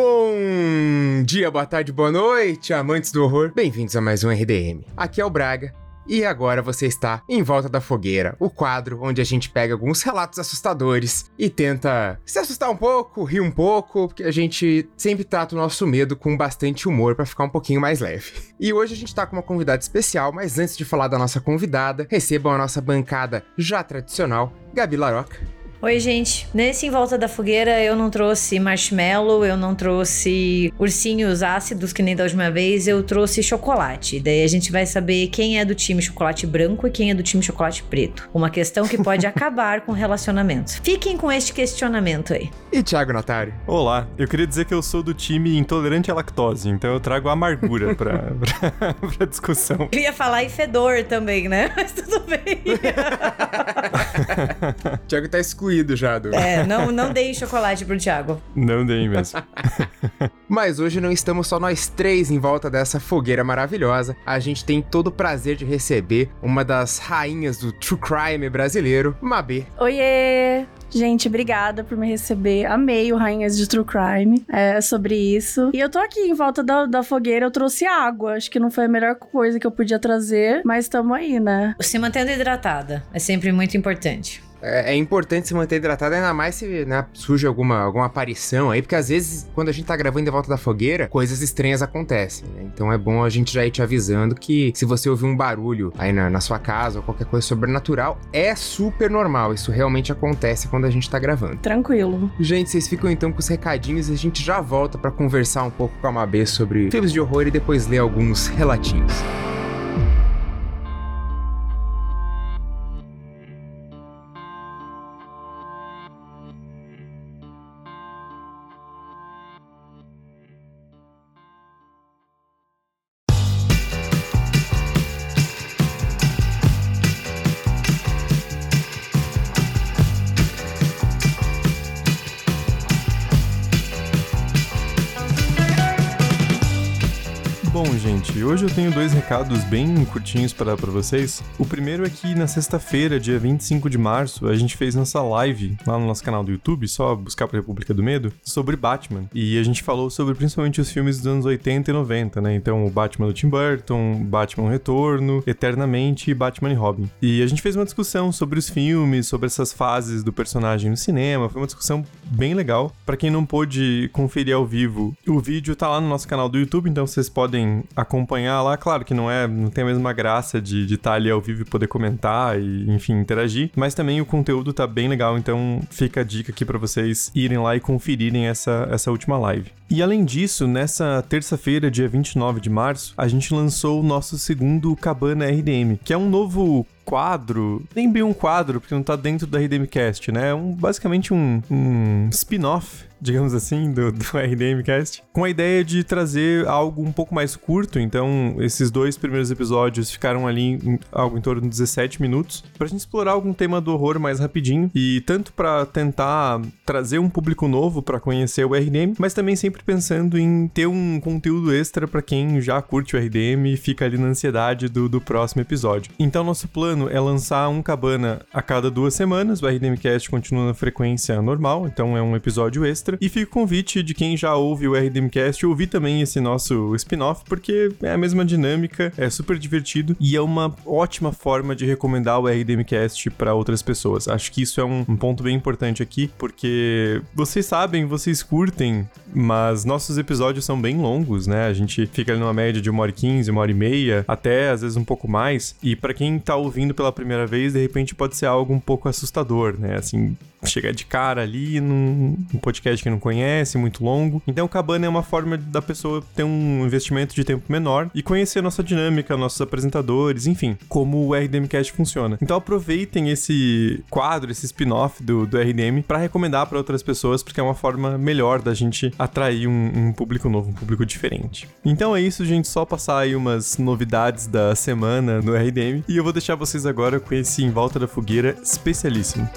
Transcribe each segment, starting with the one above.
Bom dia, boa tarde, boa noite, amantes do horror. Bem-vindos a mais um RDM. Aqui é o Braga. E agora você está em volta da fogueira, o quadro onde a gente pega alguns relatos assustadores e tenta se assustar um pouco, rir um pouco, porque a gente sempre trata o nosso medo com bastante humor para ficar um pouquinho mais leve. E hoje a gente tá com uma convidada especial, mas antes de falar da nossa convidada, recebam a nossa bancada já tradicional, Gabi Laroca. Oi, gente. Nesse Em Volta da Fogueira eu não trouxe marshmallow, eu não trouxe ursinhos ácidos, que nem da última vez, eu trouxe chocolate. Daí a gente vai saber quem é do time chocolate branco e quem é do time chocolate preto. Uma questão que pode acabar com relacionamentos. Fiquem com este questionamento aí. E Thiago Natário? Olá, eu queria dizer que eu sou do time intolerante à lactose, então eu trago amargura pra, pra, pra discussão. Eu ia falar e fedor também, né? Mas tudo bem. Thiago tá excluído excluído já do. É, não, não dei chocolate pro Thiago. Não dei mesmo. Mas hoje não estamos só nós três em volta dessa fogueira maravilhosa. A gente tem todo o prazer de receber uma das rainhas do true crime brasileiro, Mabê. Oiê! Gente, obrigada por me receber. Amei o Rainhas de True Crime. É sobre isso. E eu tô aqui em volta da, da fogueira. Eu trouxe água. Acho que não foi a melhor coisa que eu podia trazer, mas estamos aí, né? Se mantendo hidratada é sempre muito importante. É, é, importante se manter hidratado, ainda mais se né, surge alguma, alguma aparição aí, porque às vezes, quando a gente tá gravando de volta da fogueira, coisas estranhas acontecem, né? Então é bom a gente já ir te avisando que se você ouvir um barulho aí na, na sua casa ou qualquer coisa sobrenatural, é super normal. Isso realmente acontece quando a gente tá gravando. Tranquilo. Gente, vocês ficam então com os recadinhos e a gente já volta para conversar um pouco com a Mabê sobre filmes de horror e depois ler alguns relatinhos. amazing hoje eu tenho dois recados bem curtinhos para vocês. O primeiro é que na sexta-feira, dia 25 de março, a gente fez nossa live lá no nosso canal do YouTube, só buscar pra República do Medo, sobre Batman. E a gente falou sobre principalmente os filmes dos anos 80 e 90, né? Então, o Batman do Tim Burton, Batman Retorno, Eternamente e Batman e Robin. E a gente fez uma discussão sobre os filmes, sobre essas fases do personagem no cinema. Foi uma discussão bem legal. Para quem não pôde conferir ao vivo, o vídeo tá lá no nosso canal do YouTube, então vocês podem acompanhar acompanhar lá, claro que não é, não tem a mesma graça de estar tá ali ao vivo e poder comentar e, enfim, interagir, mas também o conteúdo tá bem legal, então fica a dica aqui para vocês irem lá e conferirem essa, essa última live. E além disso, nessa terça-feira, dia 29 de março, a gente lançou o nosso segundo Cabana RDM, que é um novo quadro, nem bem um quadro, porque não tá dentro da RDMcast, né? É um, basicamente um, um spin-off digamos assim, do, do RDMcast, com a ideia de trazer algo um pouco mais curto. Então, esses dois primeiros episódios ficaram ali em algo em torno de 17 minutos, pra gente explorar algum tema do horror mais rapidinho e tanto para tentar trazer um público novo para conhecer o RDM, mas também sempre pensando em ter um conteúdo extra para quem já curte o RDM e fica ali na ansiedade do, do próximo episódio. Então, nosso plano é lançar um cabana a cada duas semanas. O RDMcast continua na frequência normal, então é um episódio extra. E fica o convite de quem já ouve o RDMcast ouvir também esse nosso spin-off, porque é a mesma dinâmica, é super divertido e é uma ótima forma de recomendar o RDMcast para outras pessoas. Acho que isso é um, um ponto bem importante aqui, porque vocês sabem, vocês curtem, mas nossos episódios são bem longos, né? A gente fica ali numa média de uma hora e quinze, uma hora e meia, até às vezes um pouco mais. E para quem tá ouvindo pela primeira vez, de repente pode ser algo um pouco assustador, né? Assim, chegar de cara ali num, num podcast que não conhece, muito longo. Então, o Cabana é uma forma da pessoa ter um investimento de tempo menor e conhecer a nossa dinâmica, nossos apresentadores, enfim, como o RDMcast funciona. Então, aproveitem esse quadro, esse spin-off do, do RDM para recomendar para outras pessoas, porque é uma forma melhor da gente atrair um, um público novo, um público diferente. Então é isso, gente. Só passar aí umas novidades da semana no RDM e eu vou deixar vocês agora com esse Em Volta da Fogueira especialíssimo.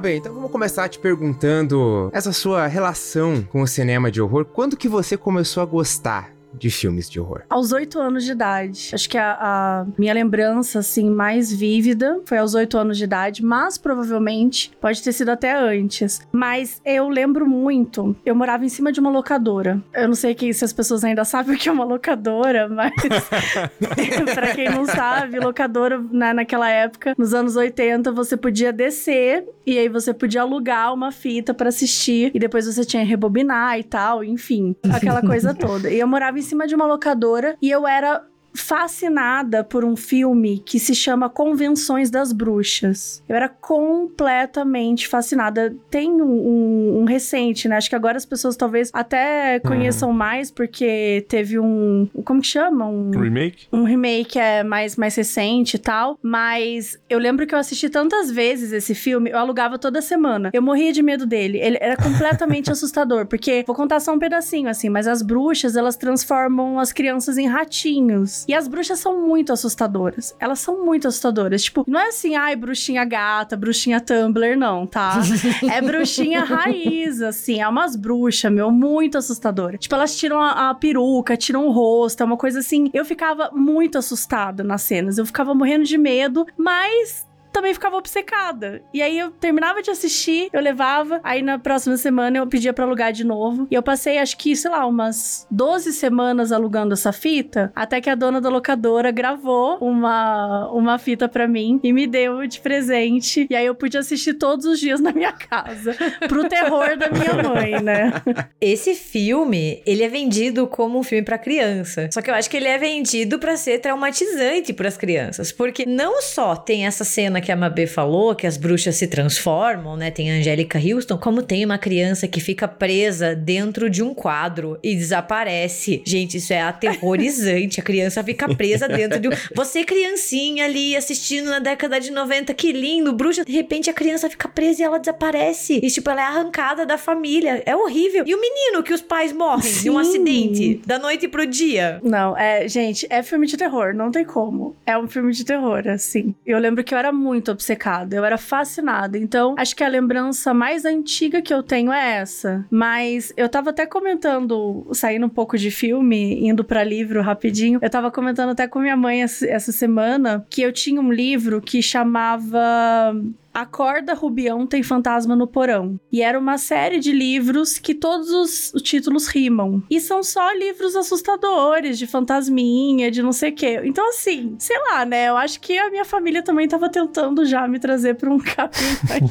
Bem, então vamos começar te perguntando essa sua relação com o cinema de horror. Quando que você começou a gostar de filmes de horror? Aos oito anos de idade. Acho que a, a, minha lembrança, assim, mais vívida foi aos oito anos de idade, mas provavelmente pode ter sido até antes. Mas eu lembro muito, eu morava em cima de uma locadora. Eu não sei que, se as pessoas ainda sabem o que é uma locadora, mas para quem não sabe, locadora, né, naquela época, nos anos 80, você podia descer e aí você podia alugar uma fita para assistir e depois você tinha que rebobinar e tal, enfim, aquela coisa toda. E eu morava em cima de uma locadora e eu era fascinada por um filme que se chama Convenções das Bruxas. Eu era completamente fascinada. Tem um, um, um recente, né? Acho que agora as pessoas talvez até conheçam uhum. mais, porque teve um. Como que chama? Um remake? Um remake é mais, mais recente e tal. Mas eu lembro que eu assisti tantas vezes esse filme, eu alugava toda semana. Eu morria de medo dele. Ele era completamente assustador, porque vou contar só um pedacinho, assim, mas as bruxas, elas transformam as crianças em ratinhos. E as bruxas são muito assustadoras. Elas são muito assustadoras. Tipo, não é assim, ai, bruxinha gata, bruxinha Tumblr, não, tá? é bruxinha raiz, assim. É umas bruxas, meu, muito assustadora. Tipo, elas tiram a, a peruca, tiram o rosto, é uma coisa assim. Eu ficava muito assustada nas cenas. Eu ficava morrendo de medo, mas também ficava obcecada. E aí eu terminava de assistir, eu levava, aí na próxima semana eu pedia para alugar de novo. E eu passei, acho que, sei lá, umas 12 semanas alugando essa fita, até que a dona da locadora gravou uma, uma fita para mim e me deu de presente. E aí eu pude assistir todos os dias na minha casa, pro terror da minha mãe, né? Esse filme, ele é vendido como um filme para criança. Só que eu acho que ele é vendido para ser traumatizante para as crianças, porque não só tem essa cena que a Mabê falou, que as bruxas se transformam, né? Tem a Angélica Houston, como tem uma criança que fica presa dentro de um quadro e desaparece. Gente, isso é aterrorizante. a criança fica presa dentro de um. Você, criancinha ali assistindo na década de 90, que lindo, bruxa. De repente a criança fica presa e ela desaparece. E, tipo, ela é arrancada da família. É horrível. E o menino que os pais morrem Sim. de um acidente da noite pro dia. Não, é, gente, é filme de terror, não tem como. É um filme de terror, assim. Eu lembro que eu era muito muito obcecada, eu era fascinada. Então, acho que a lembrança mais antiga que eu tenho é essa. Mas eu tava até comentando, saindo um pouco de filme, indo para livro rapidinho, eu tava comentando até com minha mãe essa semana que eu tinha um livro que chamava Acorda Rubião tem fantasma no porão. E era uma série de livros que todos os, títulos rimam. E são só livros assustadores, de fantasminha, de não sei o quê. Então, assim, sei lá, né? Eu acho que a minha família também tava tentando já me trazer pra um caminho aí.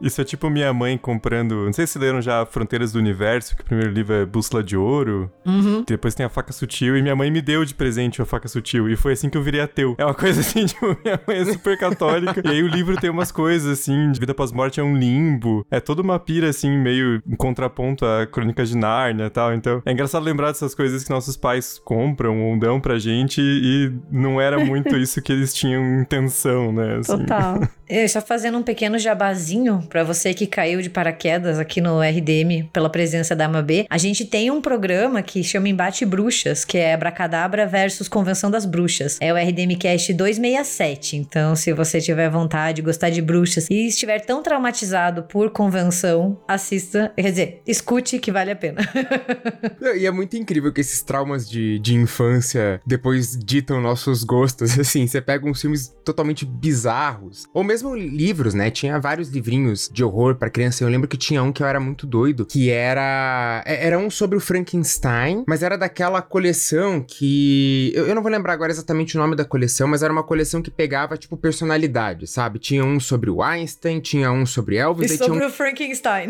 Isso é tipo minha mãe comprando. Não sei se leram já Fronteiras do Universo, que o primeiro livro é Bússola de Ouro. Uhum. Depois tem a Faca Sutil. E minha mãe me deu de presente a Faca Sutil. E foi assim que eu virei ateu. É uma coisa assim, tipo, minha mãe é super católica e aí o livro tem umas coisas, assim, de vida pós-morte é um limbo. É toda uma pira, assim, meio em contraponto à Crônica de Nárnia e tal. Então, é engraçado lembrar dessas coisas que nossos pais compram ou dão pra gente e não era muito isso que eles tinham intenção, né? Assim. Total. Eu só fazendo um pequeno jabazinho para você que caiu de paraquedas aqui no RDM pela presença da AMAB. A gente tem um programa que chama Embate Bruxas, que é Bracadabra versus Convenção das Bruxas. É o RDM Cast 267. Então, se você tiver vontade, gostar de bruxas e estiver tão traumatizado por convenção, assista, quer dizer, escute que vale a pena. e é muito incrível que esses traumas de, de infância depois ditam nossos gostos. Assim, você pega uns filmes totalmente bizarros, ou mesmo mesmo livros, né? Tinha vários livrinhos de horror para criança. Eu lembro que tinha um que eu era muito doido, que era é, era um sobre o Frankenstein, mas era daquela coleção que eu, eu não vou lembrar agora exatamente o nome da coleção, mas era uma coleção que pegava tipo personalidade, sabe? Tinha um sobre o Einstein, tinha um sobre Elvis, e sobre tinha um... o Frankenstein.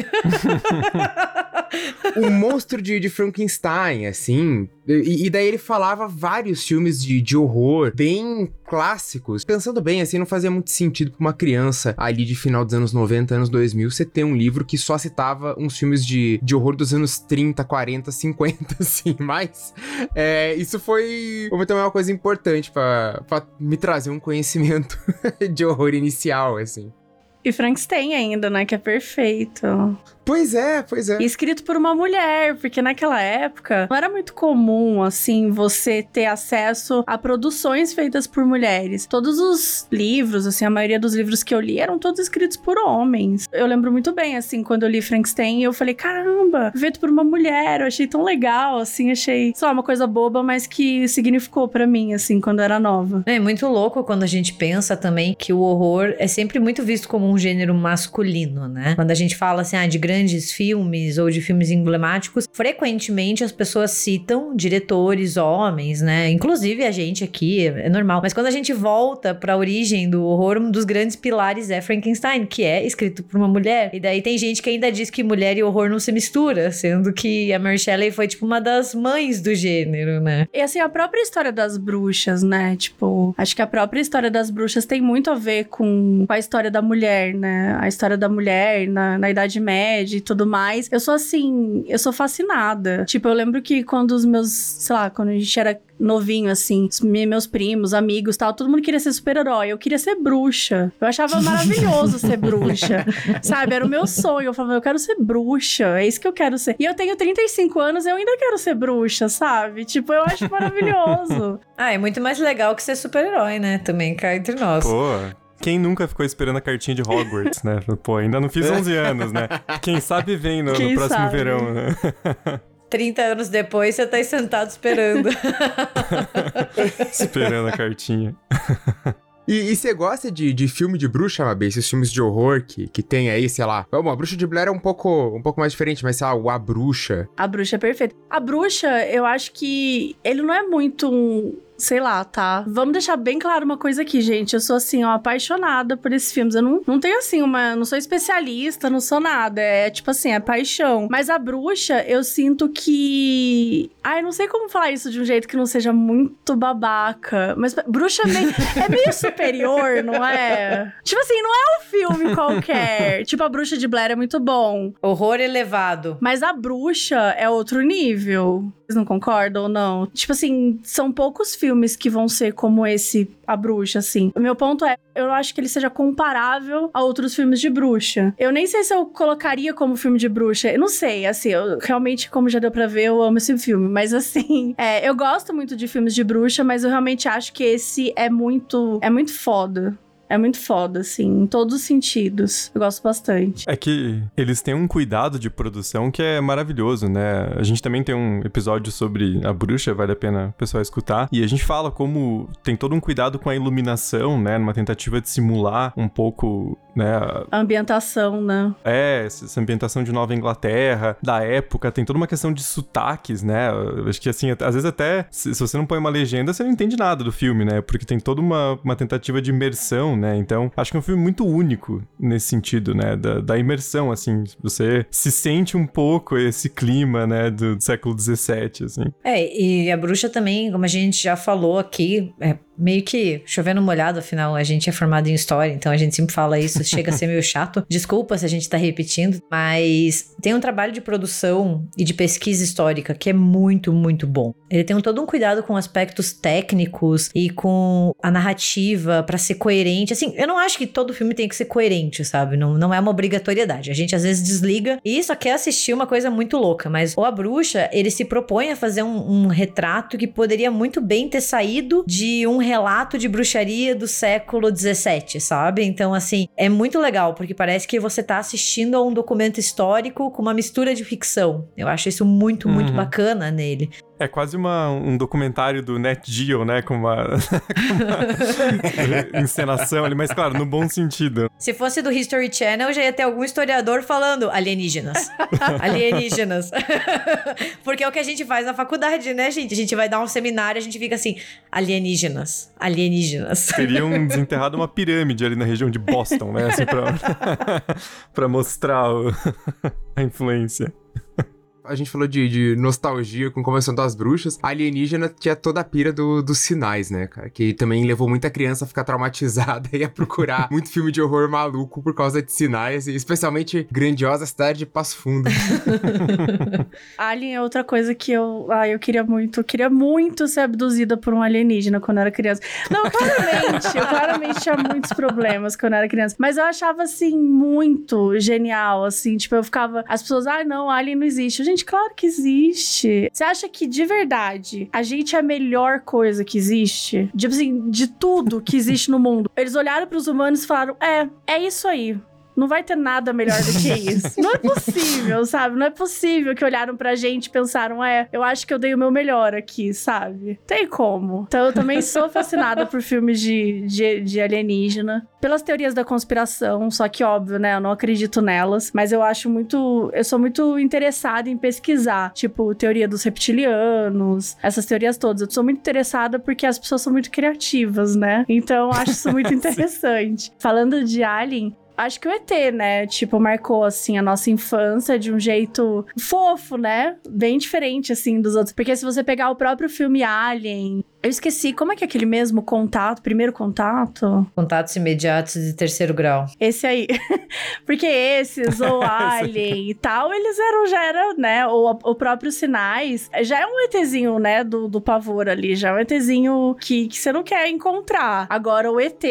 o monstro de, de Frankenstein, assim. E, e, daí ele falava vários filmes de, de horror bem clássicos. Pensando bem, assim, não fazia muito sentido pra uma criança ali de final dos anos 90, anos 2000, você ter um livro que só citava uns filmes de, de horror dos anos 30, 40, 50, assim. Mas é, isso foi, também uma coisa importante para me trazer um conhecimento de horror inicial, assim. E Frankenstein ainda, né? Que é perfeito. Pois é, pois é. E escrito por uma mulher, porque naquela época não era muito comum, assim, você ter acesso a produções feitas por mulheres. Todos os livros, assim, a maioria dos livros que eu li eram todos escritos por homens. Eu lembro muito bem, assim, quando eu li Frankenstein, eu falei, caramba, feito por uma mulher, eu achei tão legal, assim, achei, só uma coisa boba, mas que significou para mim, assim, quando eu era nova. É muito louco quando a gente pensa também que o horror é sempre muito visto como um gênero masculino, né? Quando a gente fala, assim, ah, de grandes filmes ou de filmes emblemáticos, frequentemente as pessoas citam diretores homens, né? Inclusive a gente aqui, é normal. Mas quando a gente volta para a origem do horror, um dos grandes pilares é Frankenstein, que é escrito por uma mulher. E daí tem gente que ainda diz que mulher e horror não se mistura, sendo que a Mary Shelley foi tipo uma das mães do gênero, né? E assim, a própria história das bruxas, né? Tipo, acho que a própria história das bruxas tem muito a ver com, a história da mulher, né? A história da mulher na, na Idade Média e tudo mais. Eu sou assim, eu sou fascinada. Tipo, eu lembro que quando os meus, sei lá, quando a gente era novinho, assim, meus primos, amigos tal, todo mundo queria ser super-herói. Eu queria ser bruxa. Eu achava maravilhoso ser bruxa. Sabe? Era o meu sonho. Eu falava, eu quero ser bruxa. É isso que eu quero ser. E eu tenho 35 anos, eu ainda quero ser bruxa, sabe? Tipo, eu acho maravilhoso. ah, é muito mais legal que ser super-herói, né? Também cai entre nós. Pô. Quem nunca ficou esperando a cartinha de Hogwarts, né? Pô, ainda não fiz 11 anos, né? Quem sabe vem no, no próximo sabe? verão, né? 30 anos depois, você tá aí sentado esperando. esperando a cartinha. E, você gosta de, de filme de bruxa, Mabê? Esses filmes de horror que, que tem aí, sei lá. Bom, a bruxa de Blair é um pouco, um pouco mais diferente, mas sei lá, o A Bruxa. A bruxa é perfeita. A bruxa, eu acho que ele não é muito um sei lá, tá? Vamos deixar bem claro uma coisa aqui, gente. Eu sou, assim, ó, apaixonada por esses filmes. Eu não, não tenho, assim, uma. Não sou especialista, não sou nada. É tipo assim, é paixão. Mas a bruxa, eu sinto que. Ai, não sei como falar isso de um jeito que não seja muito babaca. Mas bruxa é meio, é meio superior, não é? Tipo assim, não é um filme qualquer. tipo, a bruxa de Blair é muito bom. Horror elevado. Mas a bruxa é outro nível. Vocês não concordam ou não? Tipo assim, são poucos filmes que vão ser como esse, A Bruxa, assim. O meu ponto é, eu acho que ele seja comparável a outros filmes de bruxa. Eu nem sei se eu colocaria como filme de bruxa. Eu não sei, assim, eu realmente, como já deu pra ver, eu amo esse filme. Mas assim, é, eu gosto muito de filmes de bruxa, mas eu realmente acho que esse é muito. É muito foda. É muito foda, assim, em todos os sentidos. Eu gosto bastante. É que eles têm um cuidado de produção que é maravilhoso, né? A gente também tem um episódio sobre a bruxa, vale a pena o pessoal escutar. E a gente fala como tem todo um cuidado com a iluminação, né? Numa tentativa de simular um pouco né? A ambientação, né? É, essa ambientação de Nova Inglaterra, da época, tem toda uma questão de sotaques, né? Eu acho que assim, às vezes até, se, se, você não põe uma legenda, você não entende nada do filme, né? Porque tem toda uma, uma tentativa de imersão, né? Então, acho que é um filme muito único nesse sentido, né? Da, da imersão, assim, você se sente um pouco esse clima, né? Do, do século XVII, assim. É, e a bruxa também, como a gente já falou aqui, é meio que chovendo molhado, afinal, a gente é formado em história, então a gente sempre fala isso, chega a ser meio chato. Desculpa se a gente tá repetindo, mas tem um trabalho de produção e de pesquisa histórica que é muito, muito bom. Ele tem todo um cuidado com aspectos técnicos e com a narrativa para ser coerente. Assim, eu não acho que todo filme tem que ser coerente, sabe? Não, não é uma obrigatoriedade. A gente às vezes desliga e só quer assistir uma coisa muito louca, mas o A Bruxa, ele se propõe a fazer um, um retrato que poderia muito bem ter saído de um relato de bruxaria do século 17, sabe? Então, assim, é muito legal, porque parece que você tá assistindo a um documento histórico com uma mistura de ficção. Eu acho isso muito, muito uhum. bacana nele. É quase uma, um documentário do Net Geo, né? Com uma, com uma encenação ali, mas claro, no bom sentido. Se fosse do History Channel, já ia ter algum historiador falando alienígenas. alienígenas. Porque é o que a gente faz na faculdade, né, gente? A gente vai dar um seminário, a gente fica assim, alienígenas, alienígenas. Teriam desenterrado uma pirâmide ali na região de Boston, né? Assim, pra, pra mostrar o, a influência. A gente falou de, de nostalgia com Convenção das Bruxas. A alienígena tinha toda a pira do, dos sinais, né, cara? Que também levou muita criança a ficar traumatizada e a procurar muito filme de horror maluco por causa de sinais, e especialmente grandiosa cidade de Passo Fundo. Alien é outra coisa que eu. Ah, eu queria muito. Eu queria muito ser abduzida por um alienígena quando eu era criança. Não, claramente. eu claramente tinha muitos problemas quando eu era criança. Mas eu achava, assim, muito genial, assim. Tipo, eu ficava. As pessoas, ah, não, Alien não existe. Gente, claro que existe. Você acha que, de verdade, a gente é a melhor coisa que existe? Tipo assim, de tudo que existe no mundo. Eles olharam para os humanos e falaram: é, é isso aí. Não vai ter nada melhor do que isso. Não é possível, sabe? Não é possível que olharam pra gente e pensaram, é, eu acho que eu dei o meu melhor aqui, sabe? Tem como. Então eu também sou fascinada por filmes de, de, de alienígena. Pelas teorias da conspiração, só que óbvio, né? Eu não acredito nelas, mas eu acho muito. Eu sou muito interessada em pesquisar, tipo, teoria dos reptilianos, essas teorias todas. Eu sou muito interessada porque as pessoas são muito criativas, né? Então eu acho isso muito interessante. Falando de Alien, acho que o ET, né? Tipo, marcou, assim, a nossa infância de um jeito fofo, né? Bem diferente, assim, dos outros. Porque se você pegar o próprio filme Alien, eu esqueci, como é que é aquele mesmo contato, primeiro contato? Contatos imediatos de terceiro grau. Esse aí. Porque esses, ou Alien e tal, eles eram, já era, né? Ou o próprio Sinais, já é um ETzinho, né? Do, do pavor ali, já é um ETzinho que, que você não quer encontrar. Agora, o ET,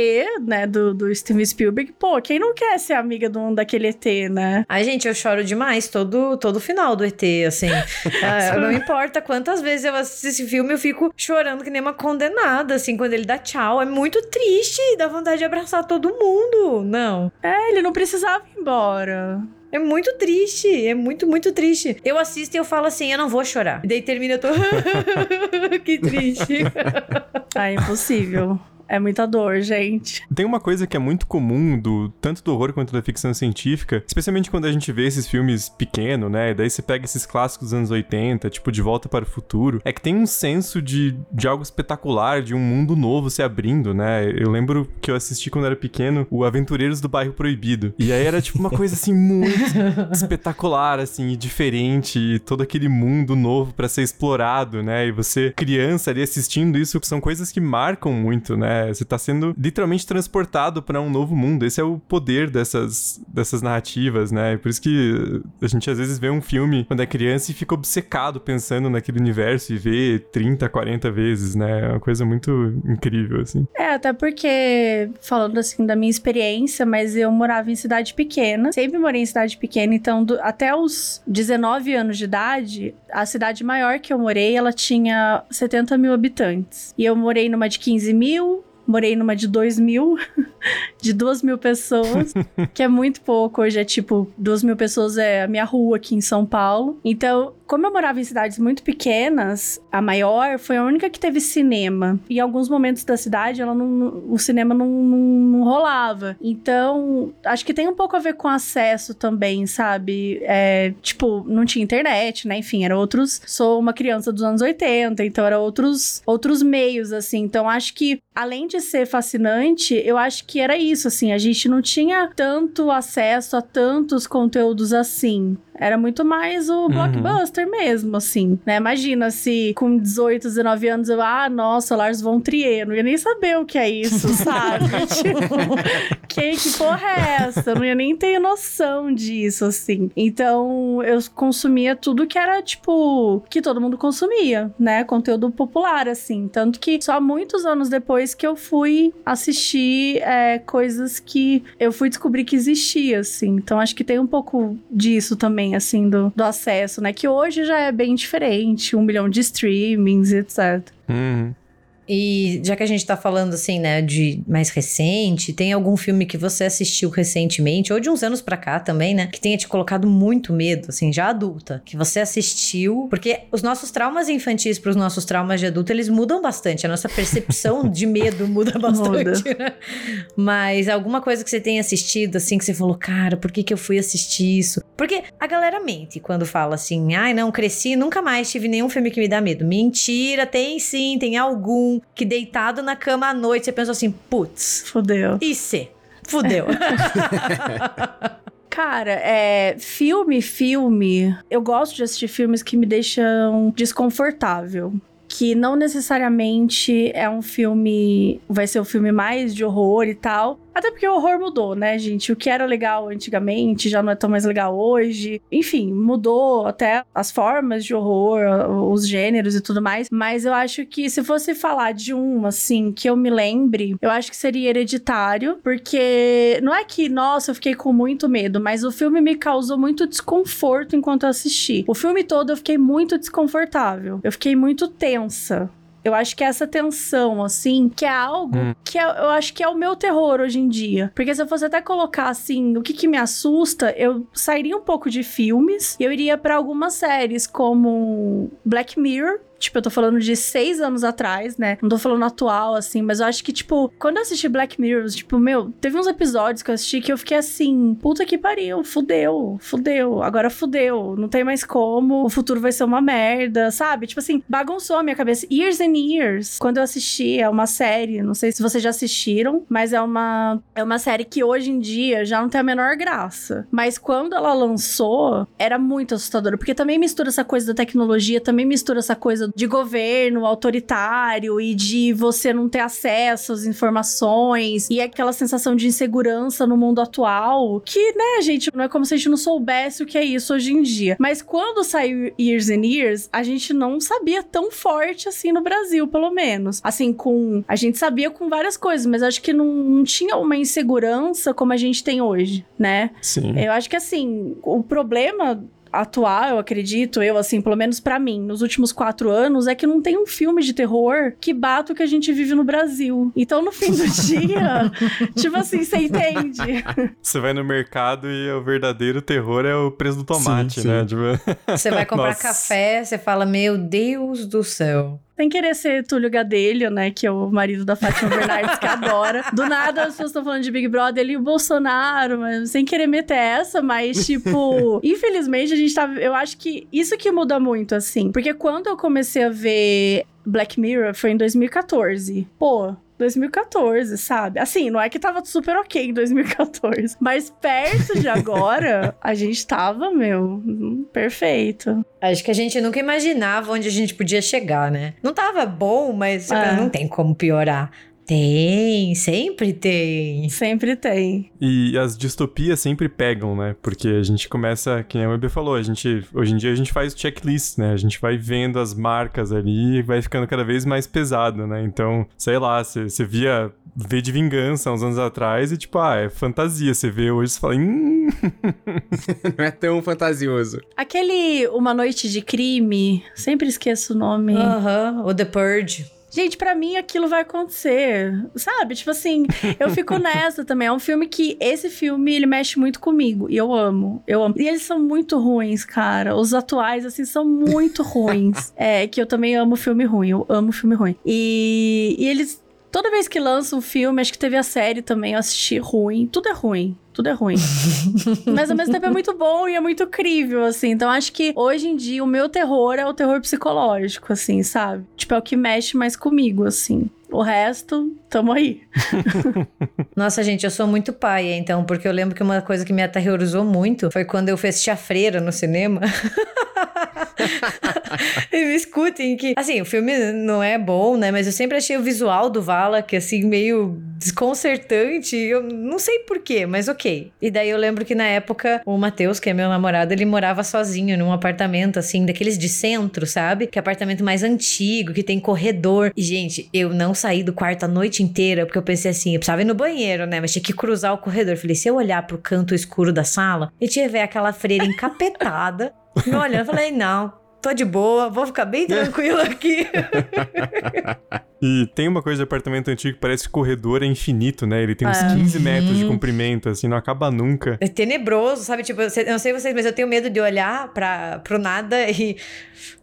né? Do, do Steven Spielberg, pô, quem não quer ser amiga de um daquele ET, né? Ai, gente, eu choro demais todo, todo final do ET, assim. ah, não importa quantas vezes eu assisto esse filme, eu fico chorando que nem uma condenada, assim, quando ele dá tchau. É muito triste, dá vontade de abraçar todo mundo. Não. É, ele não precisava ir embora. É muito triste, é muito, muito triste. Eu assisto e eu falo assim, eu não vou chorar. E daí termina, eu tô... que triste. ah, é impossível. É muita dor, gente. Tem uma coisa que é muito comum do tanto do horror quanto da ficção científica, especialmente quando a gente vê esses filmes pequeno, né? E daí você pega esses clássicos dos anos 80, tipo De Volta para o Futuro, é que tem um senso de, de algo espetacular, de um mundo novo se abrindo, né? Eu lembro que eu assisti quando era pequeno o Aventureiros do Bairro Proibido. E aí era tipo uma coisa assim muito espetacular, assim, e diferente, e todo aquele mundo novo para ser explorado, né? E você, criança ali assistindo isso, são coisas que marcam muito, né? Você tá sendo literalmente transportado para um novo mundo. Esse é o poder dessas, dessas narrativas, né? Por isso que a gente às vezes vê um filme quando é criança e fica obcecado pensando naquele universo e vê 30, 40 vezes, né? É uma coisa muito incrível, assim. É, até porque, falando assim da minha experiência, mas eu morava em cidade pequena, sempre morei em cidade pequena, então do, até os 19 anos de idade, a cidade maior que eu morei, ela tinha 70 mil habitantes. E eu morei numa de 15 mil, morei numa de 2 mil, de 2 mil pessoas, que é muito pouco. Hoje é tipo, 2 mil pessoas é a minha rua aqui em São Paulo. Então, como eu morava em cidades muito pequenas, a maior foi a única que teve cinema. Em alguns momentos da cidade, ela não, o cinema não, não, não rolava. Então, acho que tem um pouco a ver com acesso também, sabe? É, tipo, não tinha internet, né? Enfim, era outros. Sou uma criança dos anos 80, então era outros, outros meios, assim. Então, acho que, além de ser fascinante, eu acho que era isso, assim. A gente não tinha tanto acesso a tantos conteúdos assim. Era muito mais o uhum. blockbuster mesmo, assim, né? Imagina se com 18, 19 anos eu, ah, nossa, Lars von Trier, não ia nem saber o que é isso, sabe? tipo, que, que porra é essa? Eu não ia nem ter noção disso, assim. Então, eu consumia tudo que era, tipo, que todo mundo consumia, né? Conteúdo popular, assim. Tanto que só muitos anos depois que eu fui assistir é, coisas que eu fui descobrir que existia, assim. Então, acho que tem um pouco disso também assim, do, do acesso, né? Que hoje já é bem diferente, um milhão de streamings, etc. Uhum. E já que a gente tá falando assim, né, de mais recente, tem algum filme que você assistiu recentemente, ou de uns anos pra cá também, né, que tenha te colocado muito medo, assim, já adulta, que você assistiu? Porque os nossos traumas infantis pros nossos traumas de adulto, eles mudam bastante. A nossa percepção de medo muda bastante, muda. né? Mas alguma coisa que você tenha assistido, assim, que você falou, cara, por que que eu fui assistir isso? Porque a galera mente quando fala assim, ai, não, cresci, nunca mais tive nenhum filme que me dá medo. Mentira, tem sim, tem algum que deitado na cama à noite você pensou assim, putz. Fudeu. E se? Fudeu. Cara, é. Filme, filme. Eu gosto de assistir filmes que me deixam desconfortável que não necessariamente é um filme, vai ser o filme mais de horror e tal, até porque o horror mudou, né, gente? O que era legal antigamente já não é tão mais legal hoje. Enfim, mudou até as formas de horror, os gêneros e tudo mais. Mas eu acho que se fosse falar de um, assim, que eu me lembre, eu acho que seria hereditário, porque não é que, nossa, eu fiquei com muito medo, mas o filme me causou muito desconforto enquanto eu assisti. O filme todo eu fiquei muito desconfortável. Eu fiquei muito tensa. Eu acho que é essa tensão, assim, que é algo hum. que é, eu acho que é o meu terror hoje em dia. Porque se eu fosse até colocar, assim, o que, que me assusta, eu sairia um pouco de filmes e eu iria para algumas séries como Black Mirror, Tipo, eu tô falando de seis anos atrás, né? Não tô falando atual, assim, mas eu acho que, tipo, quando eu assisti Black Mirror, tipo, meu, teve uns episódios que eu assisti que eu fiquei assim, puta que pariu, fudeu, fudeu, agora fudeu, não tem mais como, o futuro vai ser uma merda, sabe? Tipo assim, bagunçou a minha cabeça. Years and Years, quando eu assisti, é uma série, não sei se vocês já assistiram, mas é uma, é uma série que hoje em dia já não tem a menor graça. Mas quando ela lançou, era muito assustadora, porque também mistura essa coisa da tecnologia, também mistura essa coisa de governo autoritário e de você não ter acesso às informações e aquela sensação de insegurança no mundo atual, que, né, gente, não é como se a gente não soubesse o que é isso hoje em dia. Mas quando saiu Years and Years, a gente não sabia tão forte assim no Brasil, pelo menos. Assim, com. A gente sabia com várias coisas, mas acho que não, não tinha uma insegurança como a gente tem hoje, né? Sim. Eu acho que assim, o problema atual, eu acredito, eu assim, pelo menos para mim, nos últimos quatro anos, é que não tem um filme de terror que bata o que a gente vive no Brasil. Então, no fim do dia, tipo assim, você entende? Você vai no mercado e o verdadeiro terror é o preço do tomate, sim, né? Tipo... Você vai comprar Nossa. café, você fala, meu Deus do céu sem querer ser Túlio Gadelho, né? Que é o marido da Fátima Bernardes, que adora. Do nada as pessoas estão falando de Big Brother e o Bolsonaro, mas sem querer meter essa, mas, tipo, infelizmente a gente tá. Eu acho que isso que muda muito, assim. Porque quando eu comecei a ver Black Mirror foi em 2014. Pô, 2014, sabe? Assim, não é que tava super ok em 2014, mas perto de agora, a gente tava, meu, perfeito. Acho que a gente nunca imaginava onde a gente podia chegar, né? Não tava bom, mas é. não tem como piorar. Tem, sempre tem. Sempre tem. E as distopias sempre pegam, né? Porque a gente começa, que nem a Web falou, a gente, hoje em dia a gente faz checklist, né? A gente vai vendo as marcas ali e vai ficando cada vez mais pesado, né? Então, sei lá, você via V de Vingança uns anos atrás e tipo, ah, é fantasia. Você vê hoje e fala, hum... Não é tão fantasioso. Aquele Uma Noite de Crime, sempre esqueço o nome. Aham, uh -huh, o The Purge. Gente, para mim aquilo vai acontecer, sabe? Tipo assim, eu fico nessa também. É um filme que esse filme ele mexe muito comigo e eu amo, eu amo. E eles são muito ruins, cara. Os atuais assim são muito ruins. É que eu também amo filme ruim. Eu amo filme ruim. E, e eles Toda vez que lança um filme, acho que teve a série também, eu assisti ruim. Tudo é ruim. Tudo é ruim. Mas ao mesmo tempo é muito bom e é muito crível, assim. Então acho que hoje em dia o meu terror é o terror psicológico, assim, sabe? Tipo, é o que mexe mais comigo, assim. O resto, tamo aí. Nossa, gente, eu sou muito paia, então, porque eu lembro que uma coisa que me aterrorizou muito foi quando eu fiz a freira no cinema. me escutem que, assim, o filme não é bom, né? Mas eu sempre achei o visual do Valak, assim, meio desconcertante. Eu não sei porquê, mas ok. E daí eu lembro que na época o Matheus, que é meu namorado, ele morava sozinho num apartamento, assim, daqueles de centro, sabe? Que é apartamento mais antigo, que tem corredor. E, gente, eu não saí do quarto a noite inteira, porque eu pensei assim, eu precisava ir no banheiro, né? Mas tinha que cruzar o corredor. Falei, se eu olhar pro canto escuro da sala e tiver aquela freira encapetada, me olhando, eu falei, não, tô de boa, vou ficar bem tranquilo aqui. e tem uma coisa de apartamento antigo que parece que o corredor é infinito, né? Ele tem uns ah. 15 metros de comprimento, assim, não acaba nunca. É tenebroso, sabe? Tipo, eu não sei vocês, mas eu tenho medo de olhar para pro nada e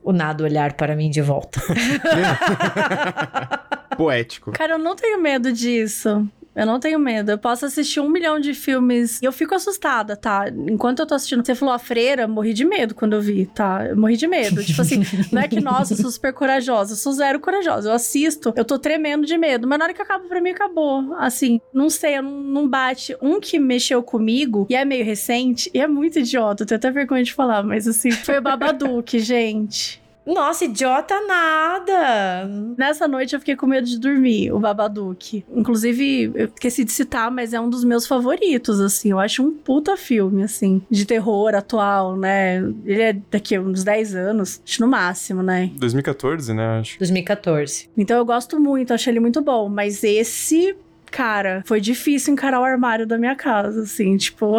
o nada olhar para mim de volta. Poético. Cara, eu não tenho medo disso. Eu não tenho medo. Eu posso assistir um milhão de filmes e eu fico assustada, tá? Enquanto eu tô assistindo. Você falou a freira, morri de medo quando eu vi, tá? Eu morri de medo. tipo assim, não é que, nossa, eu sou super corajosa. Eu sou zero corajosa. Eu assisto, eu tô tremendo de medo. Mas na hora que acaba, pra mim, acabou. Assim, não sei, eu não, não bate. Um que mexeu comigo e é meio recente e é muito idiota. Eu tenho até vergonha de falar, mas assim, foi o Babadook, gente. Nossa, idiota nada! Nessa noite eu fiquei com medo de dormir, o Babadook. Inclusive, eu esqueci de citar, mas é um dos meus favoritos, assim. Eu acho um puta filme, assim, de terror atual, né? Ele é daqui a uns 10 anos, acho no máximo, né? 2014, né? Acho. 2014. Então eu gosto muito, achei ele muito bom. Mas esse cara, foi difícil encarar o armário da minha casa, assim, tipo,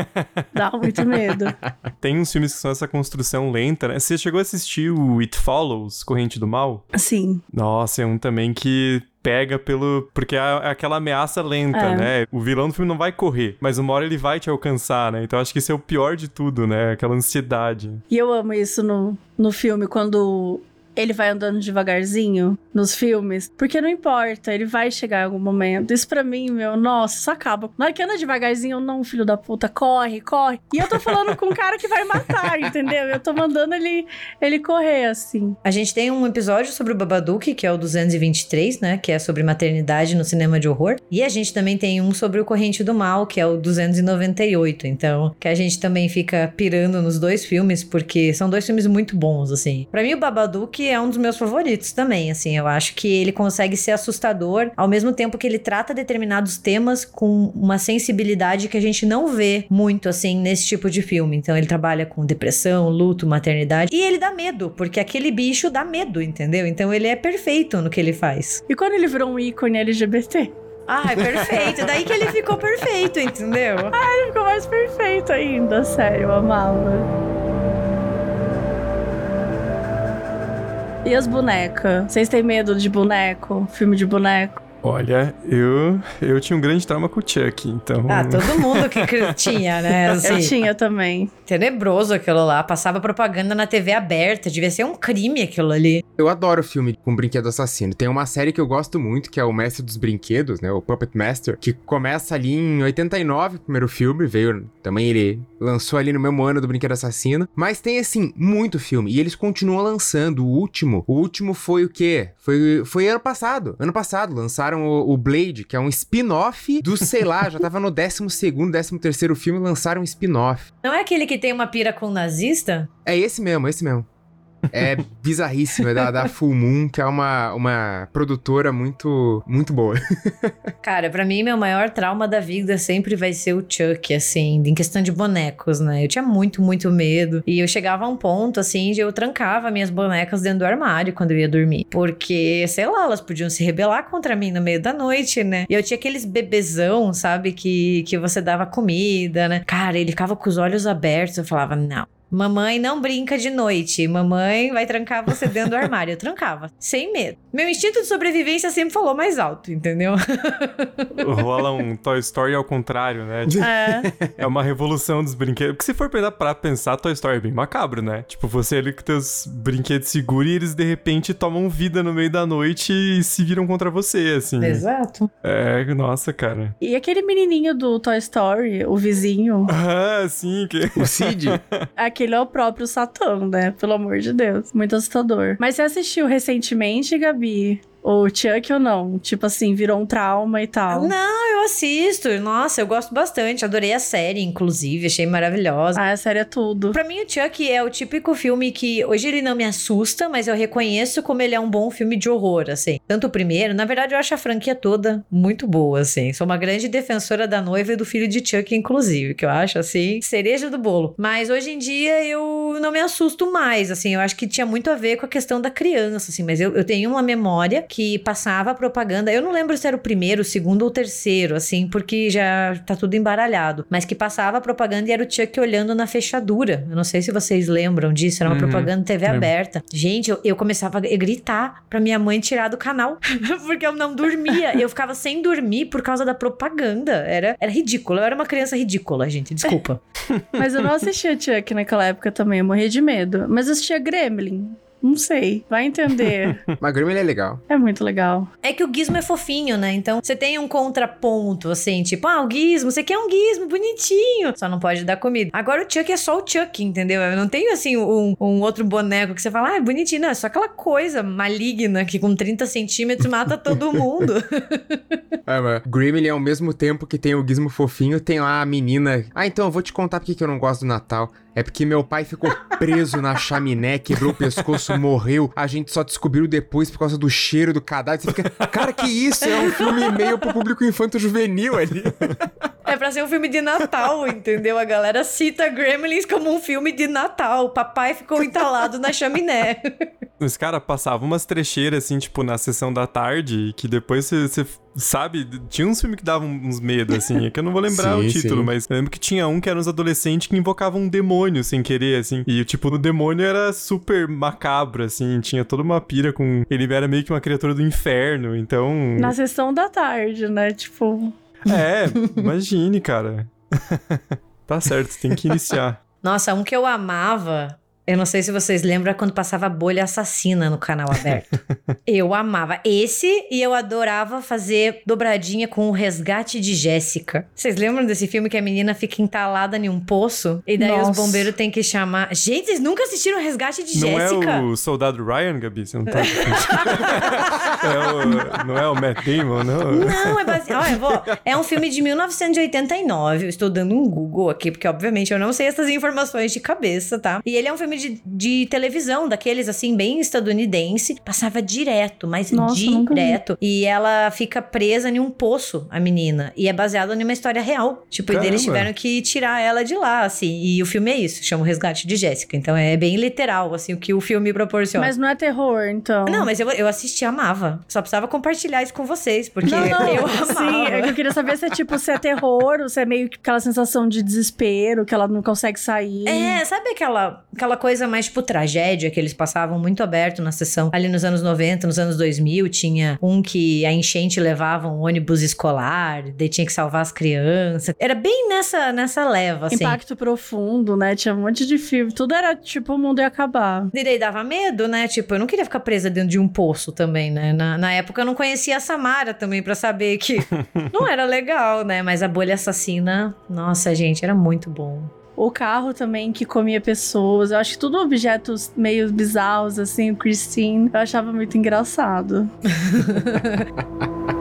dá muito medo. Tem uns filmes que são essa construção lenta, né? Você chegou a assistir o It Follows, Corrente do Mal? Sim. Nossa, é um também que pega pelo. Porque é aquela ameaça lenta, É. né? O vilão do filme não vai correr, mas uma hora ele vai te alcançar, né? Então acho que isso é o pior de tudo, né? Aquela ansiedade. E eu amo isso no, no filme, quando ele vai andando devagarzinho nos filmes. Porque não importa, ele vai chegar em algum momento. Isso pra mim, meu, nossa, isso acaba. Na hora que anda devagarzinho, eu não, filho da puta, corre, corre. E eu tô falando com um cara que vai matar, entendeu? Eu tô mandando ele, ele correr, assim. A gente tem um episódio sobre o Babadook, que é o 223, né? Que é sobre maternidade no cinema de horror. E a gente também tem um sobre o Corrente do Mal, que é o 298. Então, que a gente também fica pirando nos dois filmes, porque são dois filmes muito bons, assim. Pra mim, o Babadook é um dos meus favoritos também, assim. Eu acho que ele consegue ser assustador, ao mesmo tempo que ele trata determinados temas com uma sensibilidade que a gente não vê muito, assim, nesse tipo de filme. Então, ele trabalha com depressão, luto, maternidade. E ele dá medo, porque aquele bicho dá medo, entendeu? Então, ele é perfeito no que ele faz. E quando ele virou um ícone LGBT? Ah, é perfeito. Daí que ele ficou perfeito, entendeu? Ele ficou mais perfeito ainda, sério, eu amava. E as bonecas? Vocês têm medo de boneco? Filme de boneco? Olha, eu eu tinha um grande trauma com o Chuck, então. Ah, todo mundo que tinha, né? Assim, Eu tinha também. Tenebroso aquilo lá. Passava propaganda na TV aberta. Devia ser um crime aquilo ali. Eu adoro filme com brinquedo assassino. Tem uma série que eu gosto muito, que é o Mestre dos Brinquedos, né? O Puppet Master, que começa ali em 89, o primeiro filme, veio também ele lançou ali no mesmo ano do Brinquedo Assassino, mas tem assim muito filme e eles continuam lançando. O último, o último foi o quê? Foi foi ano passado. Ano passado lançaram o, o Blade, que é um spin-off do, sei lá, já tava no 12 segundo, 13 terceiro filme, lançaram um spin-off. Não é aquele que tem uma pira com nazista? É esse mesmo, esse mesmo. É bizarríssimo, é da, da Full Moon, que é uma, uma produtora muito, muito boa. Cara, pra mim, meu maior trauma da vida sempre vai ser o Chuck, assim, em questão de bonecos, né? Eu tinha muito, muito medo. E eu chegava a um ponto, assim, de eu trancava minhas bonecas dentro do armário quando eu ia dormir. Porque, sei lá, elas podiam se rebelar contra mim no meio da noite, né? E eu tinha aqueles bebezão, sabe? Que, que você dava comida, né? Cara, ele ficava com os olhos abertos. Eu falava, não. Mamãe não brinca de noite. Mamãe vai trancar você dentro do armário. Eu trancava, sem medo. Meu instinto de sobrevivência sempre falou mais alto, entendeu? Rola um Toy Story ao contrário, né? Tipo, É. é uma revolução dos brinquedos. Porque se for pra pensar, Toy Story é bem macabro, né? Tipo, você ali com teus brinquedos seguros e eles de repente tomam vida no meio da noite e se viram contra você, assim. Exato. É, nossa, cara. E aquele menininho do Toy Story, o vizinho, Ah, sim, que. O Cid, aquele é o próprio Satã, né? Pelo amor de Deus. Muito assustador. Mas você assistiu recentemente, Gabi? O Chuck ou não? Tipo assim, virou um trauma e tal. Não, eu assisto. Nossa, eu gosto bastante. Adorei a série, inclusive. Achei maravilhosa. Ah, a série é tudo. Pra mim, o Chuck é o típico filme que hoje ele não me assusta, mas eu reconheço como ele é um bom filme de horror, assim. Tanto o primeiro, na verdade, eu acho a franquia toda muito boa, assim. Sou uma grande defensora da noiva e do filho de Chuck, inclusive, que eu acho, assim, cereja do bolo. Mas hoje em dia eu não me assusto mais, assim. Eu acho que tinha muito a ver com a questão da criança, assim. Mas eu, eu tenho uma memória que passava propaganda. Eu não lembro se era o primeiro, o segundo ou o terceiro, assim, porque já tá tudo embaralhado. Mas que passava propaganda e era o Chuck olhando na fechadura. Eu não sei se vocês lembram disso, era uma Uhum, propaganda TV lembro. aberta. Gente, eu, eu começava a gritar pra minha mãe tirar do canal, porque eu não dormia. Eu ficava sem dormir por causa da propaganda. Era, era ridículo. Eu era uma criança ridícula, gente. Desculpa. Mas eu não assistia Chuck naquela época também, eu morria de medo. Mas eu assistia Gremlin. Não sei. Vai entender. Mas Gremlin é legal. é muito legal. É que o gizmo é fofinho, né? Então você tem um contraponto, assim, tipo, ah, o gizmo, você quer um gizmo bonitinho. Só não pode dar comida. Agora o Chuck é só o Chuck, entendeu? Eu não tenho, assim, um, um outro boneco que você fala, ah, é bonitinho. Não, é só aquela coisa maligna que com 30 centímetros mata todo mundo. É, mas Gremlin ao mesmo tempo que tem o gizmo fofinho, tem lá a menina. Ah, então eu vou te contar porque que eu não gosto do Natal. É porque meu pai ficou preso na chaminé, quebrou o pescoço, morreu. A gente só descobriu depois por causa do cheiro do cadáver. Você fica, cara, que isso? É um filme meio pro público infanto-juvenil ali. É pra ser um filme de Natal, entendeu? A galera cita Gremlins como um filme de Natal. Papai ficou entalado na chaminé. Os caras passavam umas trecheiras, assim, tipo, na sessão da tarde, que depois você sabe, tinha uns filmes que davam uns medos, assim, é que eu não vou lembrar Sim, o título, sim. mas eu lembro que tinha um que eram uns adolescentes que invocavam um demônio sem querer, assim, e tipo, o demônio era super macabro, assim, tinha toda uma pira com. Ele era meio que uma criatura do inferno, então. Na sessão da tarde, né? Tipo. É, imagine, cara. tá certo, tem que iniciar. Nossa, um que eu amava. Eu não sei se vocês lembram quando passava Bolha Assassina no canal aberto. eu amava esse e eu adorava fazer dobradinha com o Resgate de Jéssica. Vocês lembram desse filme que a menina fica entalada em um poço e daí os Nossa. bombeiros têm que chamar. Gente, vocês nunca assistiram o Resgate de Não Jéssica? é o soldado Ryan, Gabi? Você não tá. é o, não é o Matt Damon, não? Não, é baseado. Olha, vou. É um filme de 1989. Eu estou dando um Google aqui, porque obviamente eu não sei essas informações de cabeça, tá? E ele é um filme de, de televisão, daqueles assim, bem estadunidense. Passava direto, mas Nossa, direto. E ela fica presa em um poço, a menina. E é baseado numa história real. Tipo, e daí eles Caramba. tiveram que tirar ela de lá, assim. E o filme é isso, chama o Resgate de Jéssica. Então é bem literal, assim, o que o filme proporciona. Mas não é terror, então. Não, mas eu, eu assisti, amava. Só precisava compartilhar isso com vocês, porque Não, não, eu amava. sim, é que eu queria saber se é tipo, se é terror, ou se é meio que aquela sensação de desespero, que ela não consegue sair. É, sabe aquela, aquela coisa mais tipo tragédia que eles passavam muito aberto na sessão? Ali nos anos 90, nos anos 2000, tinha um que a enchente levava um ônibus escolar, daí tinha que salvar as crianças. Era bem nessa, nessa leva, assim. Impacto profundo, né? Tinha um monte de filme. Tudo era tipo, o mundo ia acabar. E daí dava medo, né? Tipo, eu não queria ficar presa dentro de um poço também, né? Na, na época eu não conhecia a Samara também pra saber que não era legal, né? Mas a bolha assassina, nossa, gente, era muito bom. O carro também que comia pessoas. Eu acho que tudo objetos meio bizarros, assim, o Christine. Eu achava muito engraçado.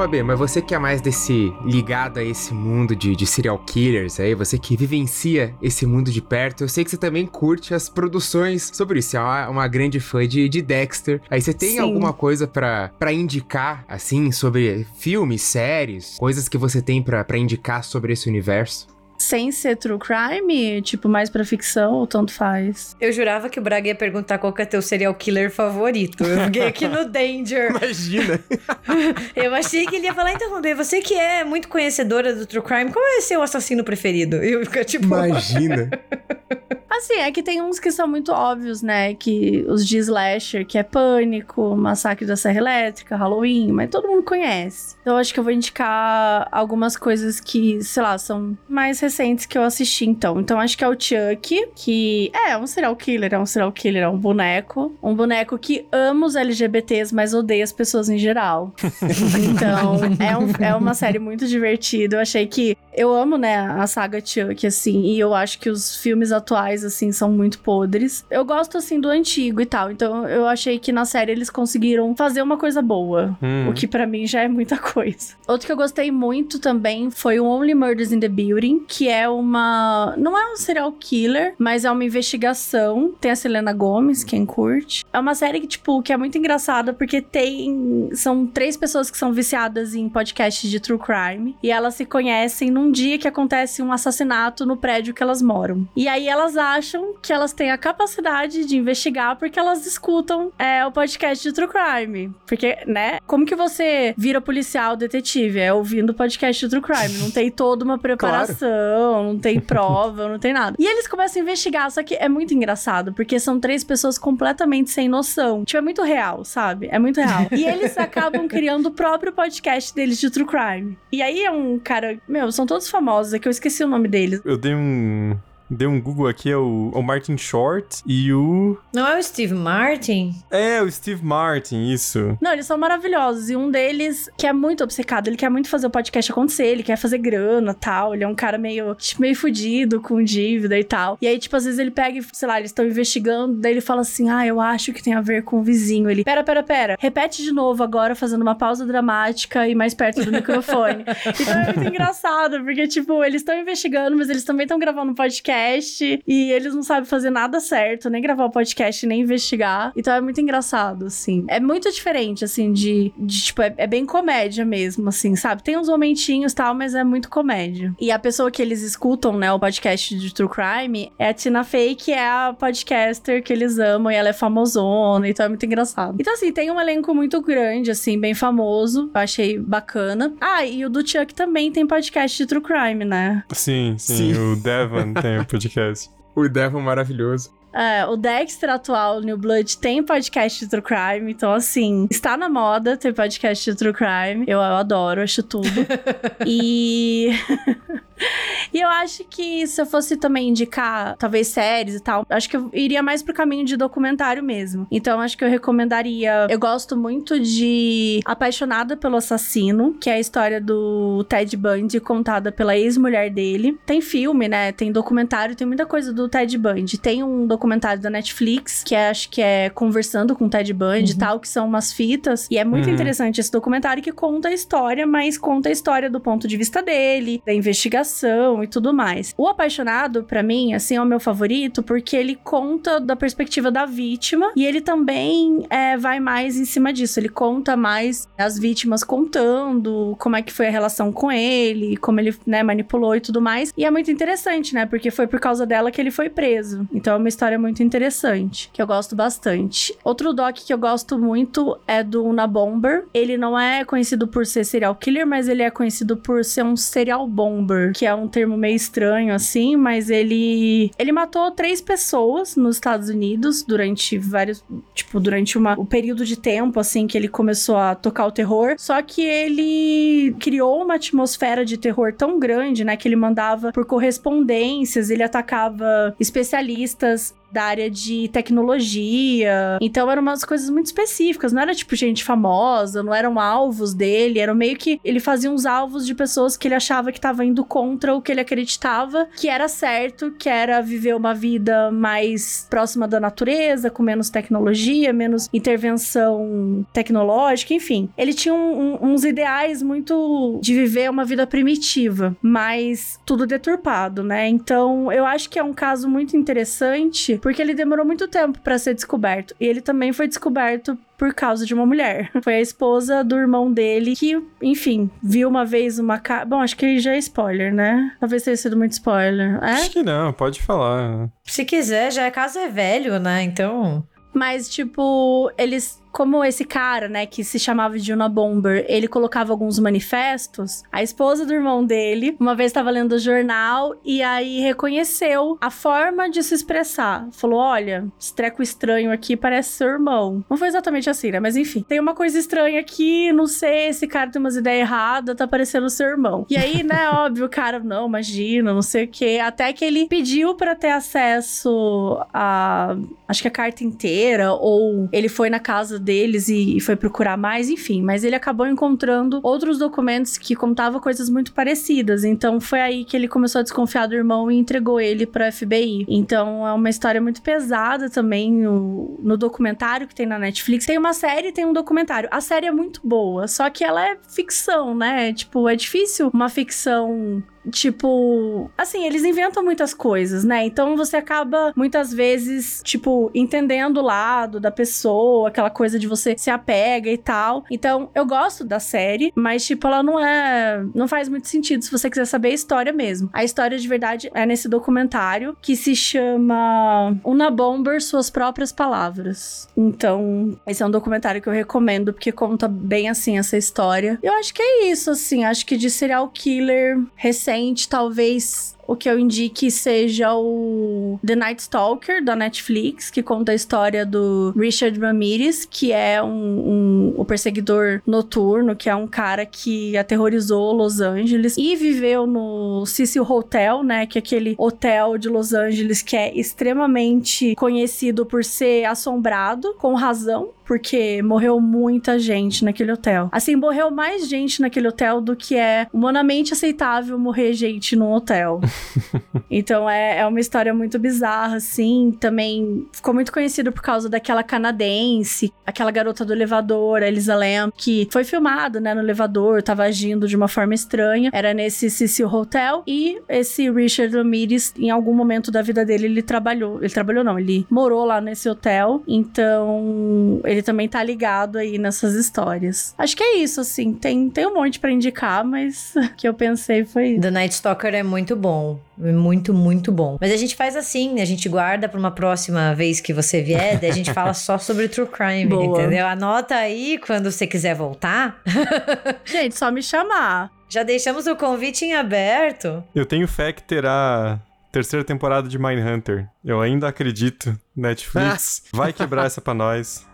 Mabê, mas você que é mais desse ligado a esse mundo de, de serial killers aí, você que vivencia esse mundo de perto, eu sei que você também curte as produções sobre isso. É uma, uma grande fã de, de Dexter. Aí você tem Sim. alguma coisa pra pra indicar, assim, sobre filmes, séries, coisas que você tem pra indicar sobre esse universo? Sem ser true crime, tipo, mais pra ficção, ou tanto faz. Eu jurava que o Braga ia perguntar qual que é teu serial killer favorito. Eu fiquei aqui no Danger. Imagina! Eu achei que ele ia falar, então, você que é muito conhecedora do True Crime, qual é seu assassino preferido? E eu fico tipo. Imagina! Assim, é que tem uns que são muito óbvios, né? Que os de slasher, que é Pânico, Massacre da Serra Elétrica, Halloween, mas todo mundo conhece. Então, eu acho que eu vou indicar algumas coisas que, sei lá, são mais recentes que eu assisti, então. Então, acho que é o Chuck, que é um serial killer, é um serial killer, é um boneco. Um boneco que ama os LGBTs, mas odeia as pessoas em geral. Então, é, um- é uma série muito divertida. Eu achei que. Eu amo, né, a saga Chuck, assim, e eu acho que os filmes atuais, assim, são muito podres. Eu gosto, assim, do antigo e tal. Então eu achei que na série eles conseguiram fazer uma coisa boa. Hum. O que para mim já é muita coisa. Outro que eu gostei muito também foi o Only Murders in the Building, que é uma. Não é um serial killer, mas é uma investigação. Tem a Selena Gomes, quem curte. É uma série que, tipo, que é muito engraçada porque tem. São três pessoas que são viciadas em podcasts de true crime. E elas se conhecem num dia que acontece um assassinato no prédio que elas moram. E aí elas acham que elas têm a capacidade de investigar porque elas escutam é, o podcast de true crime. Porque, né? Como que você vira policial, detetive? É ouvindo o podcast de true crime. Não tem toda uma preparação, não tem prova, não tem nada. E eles começam a investigar, só que é muito engraçado, porque são três pessoas completamente sem noção. Tipo, é muito real, sabe? É muito real. E eles acabam criando o próprio podcast deles de true crime. E aí é um cara. Meu, são todos famosos, é que eu esqueci o nome deles. Eu dei um. Dei um Google aqui, é o, o Martin Short e o. Não é o Steve Martin? É, o Steve Martin, isso. Não, eles são maravilhosos. E um deles, que é muito obcecado, ele quer muito fazer o podcast acontecer, ele quer fazer grana tal. Ele é um cara meio, tipo, meio fudido, com dívida e tal. E aí, tipo, às vezes ele pega e, sei lá, eles estão investigando, daí ele fala assim: ah, eu acho que tem a ver com o vizinho. Ele, pera, pera, pera. Repete de novo agora, fazendo uma pausa dramática e mais perto do microfone. então é muito engraçado, porque, tipo, eles estão investigando, mas eles também estão gravando um podcast e eles não sabem fazer nada certo, nem gravar o podcast, nem investigar. Então é muito engraçado, assim. É muito diferente, assim, de, de tipo, é, é bem comédia mesmo, assim, sabe? Tem uns momentinhos e tal, mas é muito comédia. E a pessoa que eles escutam, né, o podcast de True Crime é a Tina Fey, que é a podcaster que eles amam e ela é famosona, então é muito engraçado. Então, assim, tem um elenco muito grande, assim, bem famoso. Eu achei bacana. Ah, e o do Chuck também tem podcast de True Crime, né? Sim, sim, Sim. o Devon tem o podcast. O Devon maravilhoso. É, o Dexter atual, New Blood, tem podcast de True Crime, então assim, está na moda ter podcast de True Crime. Eu, eu adoro, acho tudo. e. E eu acho que se eu fosse também indicar, talvez séries e tal, acho que eu iria mais pro caminho de documentário mesmo. Então acho que eu recomendaria. Eu gosto muito de Apaixonada pelo Assassino, que é a história do Ted Bundy contada pela ex-mulher dele. Tem filme, né? Tem documentário, tem muita coisa do Ted Bundy. Tem um documentário da Netflix, que é, acho que é Conversando com o Ted Bundy e tal, que são umas fitas. E é muito Uhum. interessante esse documentário que conta a história, mas conta a história do ponto de vista dele, da investigação e tudo mais. O Apaixonado, pra mim, assim, é o meu favorito porque ele conta da perspectiva da vítima e ele também é, vai mais em cima disso. Ele conta mais as vítimas contando como é que foi a relação com ele, como ele, né, manipulou e tudo mais. E é muito interessante, né? Porque foi por causa dela que ele foi preso. Então é uma história muito interessante, que eu gosto bastante. Outro doc que eu gosto muito é do Una Bomber. Ele não é conhecido por ser serial killer, mas ele é conhecido por ser um serial bomber, que é um termo meio estranho assim, mas ele ele matou três pessoas nos Estados Unidos durante vários, tipo, durante uma, o período de tempo assim que ele começou a tocar o terror. Só que ele criou uma atmosfera de terror tão grande, né, que ele mandava por correspondências, ele atacava especialistas da área de tecnologia. Então eram umas coisas muito específicas, não era tipo gente famosa, não eram alvos dele, eram meio que ele fazia uns alvos de pessoas que ele achava que estavam indo contra o que ele acreditava que era certo, que era viver uma vida mais próxima da natureza, com menos tecnologia, menos intervenção tecnológica, enfim. Ele tinha um- um- uns ideais muito de viver uma vida primitiva, mas tudo deturpado, né? Então eu acho que é um caso muito interessante porque ele demorou muito tempo pra ser descoberto. E ele também foi descoberto por causa de uma mulher. Foi a esposa do irmão dele que, enfim, viu uma vez uma cara. Bom, acho que já é spoiler, né? Talvez tenha sido muito spoiler. É? Acho que não, pode falar. Se quiser, já é caso é velho, né? Então. Mas, tipo, eles. Como esse cara, né, que se chamava de Una Bomber, ele colocava alguns manifestos. A esposa do irmão dele, uma vez estava lendo o jornal e aí reconheceu a forma de se expressar. Falou: Olha, esse treco estranho aqui parece seu irmão. Não foi exatamente assim, né? Mas enfim, tem uma coisa estranha aqui, não sei, esse cara tem umas ideias erradas, tá parecendo seu irmão. E aí, né, óbvio, o cara, não, imagina, não sei o quê. Até que ele pediu pra ter acesso a. Acho que a carta inteira, ou ele foi na casa deles e, e foi procurar mais, enfim. Mas ele acabou encontrando outros documentos que contavam coisas muito parecidas. Então foi aí que ele começou a desconfiar do irmão e entregou ele para FBI. Então é uma história muito pesada também no, no documentário que tem na Netflix. Tem uma série e tem um documentário. A série é muito boa, só que ela é ficção, né? Tipo, é difícil uma ficção tipo, assim, eles inventam muitas coisas, né? Então você acaba muitas vezes, tipo, entendendo o lado da pessoa, aquela coisa de você se apega e tal. Então, eu gosto da série, mas tipo, ela não é, não faz muito sentido se você quiser saber a história mesmo. A história de verdade é nesse documentário que se chama Una Bomber Suas Próprias Palavras. Então, esse é um documentário que eu recomendo porque conta bem assim essa história. Eu acho que é isso, assim, acho que de serial killer recente talvez o que eu indique seja o The Night Stalker, da Netflix, que conta a história do Richard Ramirez, que é um, um, o perseguidor noturno, que é um cara que aterrorizou Los Angeles e viveu no Cecil Hotel, né, que é aquele hotel de Los Angeles que é extremamente conhecido por ser assombrado, com razão, porque morreu muita gente naquele hotel. Assim, morreu mais gente naquele hotel do que é humanamente aceitável morrer gente num hotel. então é, é uma história muito bizarra, assim. Também ficou muito conhecido por causa daquela canadense, aquela garota do elevador, a Elisa Lam, que foi filmado, né, no elevador, tava agindo de uma forma estranha. Era nesse Cecil Hotel. E esse Richard Ramirez, em algum momento da vida dele, ele trabalhou. Ele trabalhou, não, ele morou lá nesse hotel. Então, ele também tá ligado aí nessas histórias. Acho que é isso, assim. Tem, tem um monte para indicar, mas o que eu pensei foi. The Night Stalker é muito bom. É muito, muito bom. Mas a gente faz assim, a gente guarda para uma próxima vez que você vier, daí a gente fala só sobre true crime, Boa. entendeu? Anota aí quando você quiser voltar. gente, só me chamar. Já deixamos o convite em aberto. Eu tenho fé que terá terceira temporada de Mindhunter. Eu ainda acredito. Netflix vai quebrar essa pra nós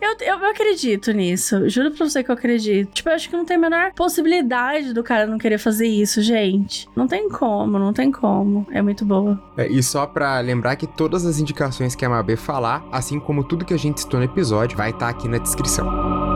eu, eu, acredito nisso. Juro pra você que eu acredito. Tipo, eu acho que não tem a menor possibilidade do cara não querer fazer isso, gente. Não tem como, não tem como. É muito boa. É, e só pra lembrar que todas as indicações que a Mabê falar, assim como tudo que a gente citou no episódio, vai estar tá aqui na descrição.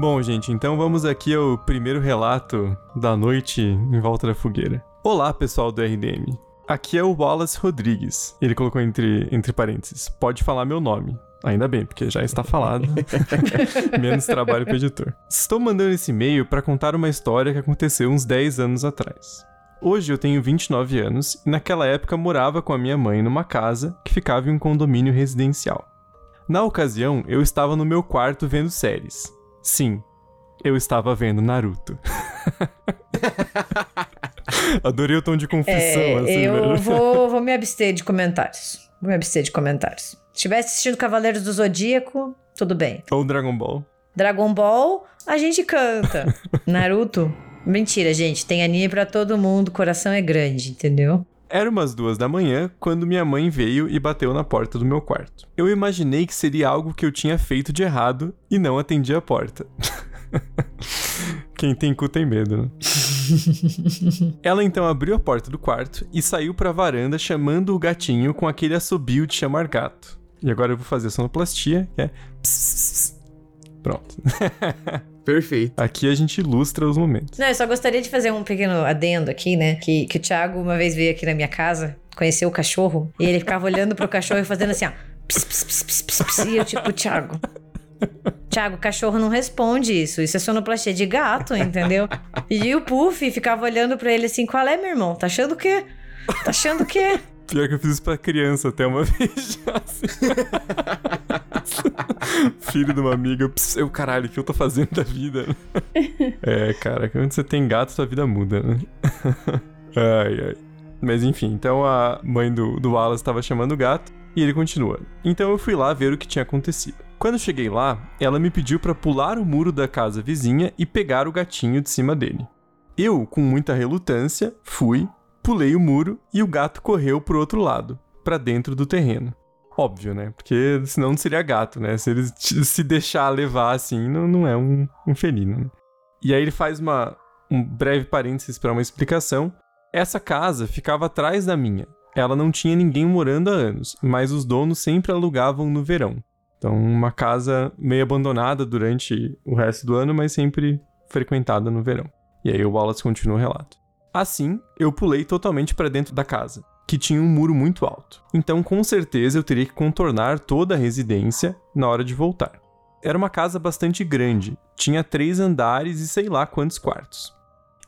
Bom, gente, então vamos aqui ao primeiro relato da noite em volta da fogueira. Olá, pessoal do RDM. Aqui é o Wallace Rodrigues. Ele colocou entre, entre parênteses: pode falar meu nome. Ainda bem, porque já está falado. Menos trabalho para editor. Estou mandando esse e-mail para contar uma história que aconteceu uns 10 anos atrás. Hoje eu tenho 29 anos e naquela época morava com a minha mãe numa casa que ficava em um condomínio residencial. Na ocasião, eu estava no meu quarto vendo séries. Sim, eu estava vendo Naruto. Adorei o tom de confissão, é, assim, Eu vou, vou me abster de comentários. Vou me abster de comentários. Se estivesse assistindo Cavaleiros do Zodíaco, tudo bem. Ou Dragon Ball. Dragon Ball, a gente canta. Naruto, mentira, gente. Tem anime para todo mundo, coração é grande, entendeu? Era umas duas da manhã quando minha mãe veio e bateu na porta do meu quarto. Eu imaginei que seria algo que eu tinha feito de errado e não atendi a porta. Quem tem cu tem medo, né? Ela então abriu a porta do quarto e saiu pra varanda chamando o gatinho com aquele assobio de chamar gato. E agora eu vou fazer a sonoplastia, que é. Pronto. Perfeito. Aqui a gente ilustra os momentos. Não, eu só gostaria de fazer um pequeno adendo aqui, né? Que, que o Thiago uma vez veio aqui na minha casa, conheceu o cachorro, e ele ficava olhando pro cachorro e fazendo assim, ó. Pss, pss, pss, pss, pss, pss, e eu, tipo, Thiago. Thiago, o cachorro não responde isso. Isso é sonoplastia de gato, entendeu? E o Puff ficava olhando pra ele assim: qual é, meu irmão? Tá achando o quê? Tá achando o quê? Pior que eu fiz isso pra criança até uma vez já. Assim. Filho de uma amiga, pss, eu, caralho, o que eu tô fazendo da vida? é, cara, quando você tem gato, sua vida muda, né? ai, ai. Mas enfim, então a mãe do, do Wallace estava chamando o gato e ele continua. Então eu fui lá ver o que tinha acontecido. Quando cheguei lá, ela me pediu para pular o muro da casa vizinha e pegar o gatinho de cima dele. Eu, com muita relutância, fui, pulei o muro e o gato correu pro outro lado, para dentro do terreno. Óbvio, né? Porque senão não seria gato, né? Se ele se deixar levar assim, não, não é um, um felino. Né? E aí ele faz uma, um breve parênteses para uma explicação. Essa casa ficava atrás da minha. Ela não tinha ninguém morando há anos, mas os donos sempre alugavam no verão. Então, uma casa meio abandonada durante o resto do ano, mas sempre frequentada no verão. E aí o Wallace continua o relato. Assim, eu pulei totalmente para dentro da casa que tinha um muro muito alto. Então, com certeza, eu teria que contornar toda a residência na hora de voltar. Era uma casa bastante grande, tinha três andares e sei lá quantos quartos.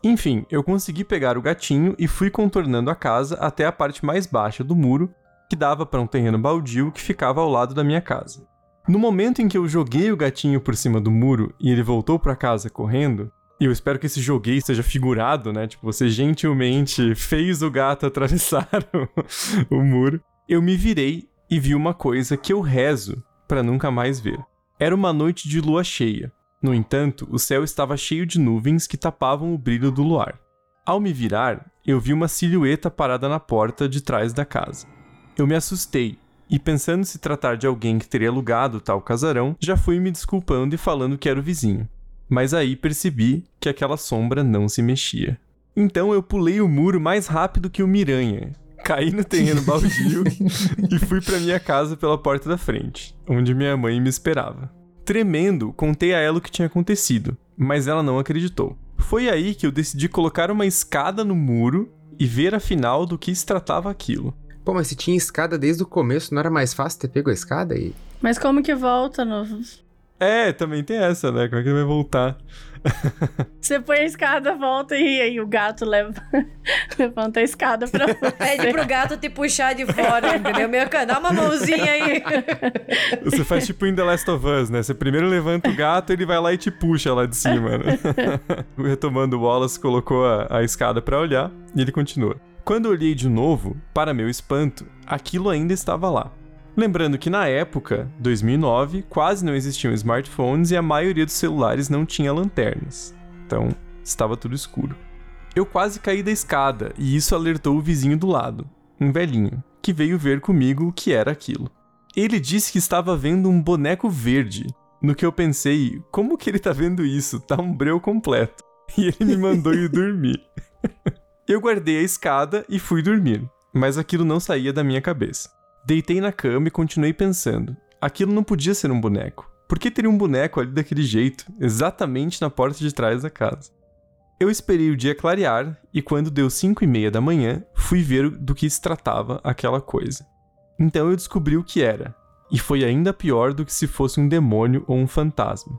Enfim, eu consegui pegar o gatinho e fui contornando a casa até a parte mais baixa do muro, que dava para um terreno baldio que ficava ao lado da minha casa. No momento em que eu joguei o gatinho por cima do muro e ele voltou para casa correndo, e eu espero que esse joguei seja figurado, né? Tipo, você gentilmente fez o gato atravessar o, o muro. Eu me virei e vi uma coisa que eu rezo para nunca mais ver. Era uma noite de lua cheia. No entanto, o céu estava cheio de nuvens que tapavam o brilho do luar. Ao me virar, eu vi uma silhueta parada na porta de trás da casa. Eu me assustei e, pensando se tratar de alguém que teria alugado tal casarão, já fui me desculpando e falando que era o vizinho mas aí percebi que aquela sombra não se mexia. Então eu pulei o muro mais rápido que o Miranha, caí no terreno baldio e fui para minha casa pela porta da frente, onde minha mãe me esperava. Tremendo, contei a ela o que tinha acontecido, mas ela não acreditou. Foi aí que eu decidi colocar uma escada no muro e ver afinal do que se tratava aquilo. Pô, mas se tinha escada desde o começo, não era mais fácil ter pego a escada e. Mas como que volta no. É, também tem essa, né? Como é que ele vai voltar? Você põe a escada, volta e aí o gato leva, levanta a escada pra você. Pede pro gato te puxar de fora, entendeu? Meu dá uma mãozinha aí. Você faz tipo em The Last of Us, né? Você primeiro levanta o gato, ele vai lá e te puxa lá de cima, né? Retomando, o Wallace colocou a, a escada para olhar e ele continua. Quando eu olhei de novo, para meu espanto, aquilo ainda estava lá. Lembrando que na época, 2009, quase não existiam smartphones e a maioria dos celulares não tinha lanternas. Então, estava tudo escuro. Eu quase caí da escada e isso alertou o vizinho do lado, um velhinho, que veio ver comigo o que era aquilo. Ele disse que estava vendo um boneco verde, no que eu pensei, como que ele tá vendo isso? Tá um breu completo. E ele me mandou ir dormir. eu guardei a escada e fui dormir, mas aquilo não saía da minha cabeça. Deitei na cama e continuei pensando. Aquilo não podia ser um boneco. Por que teria um boneco ali daquele jeito, exatamente na porta de trás da casa? Eu esperei o dia clarear e quando deu cinco e meia da manhã, fui ver do que se tratava aquela coisa. Então eu descobri o que era, e foi ainda pior do que se fosse um demônio ou um fantasma.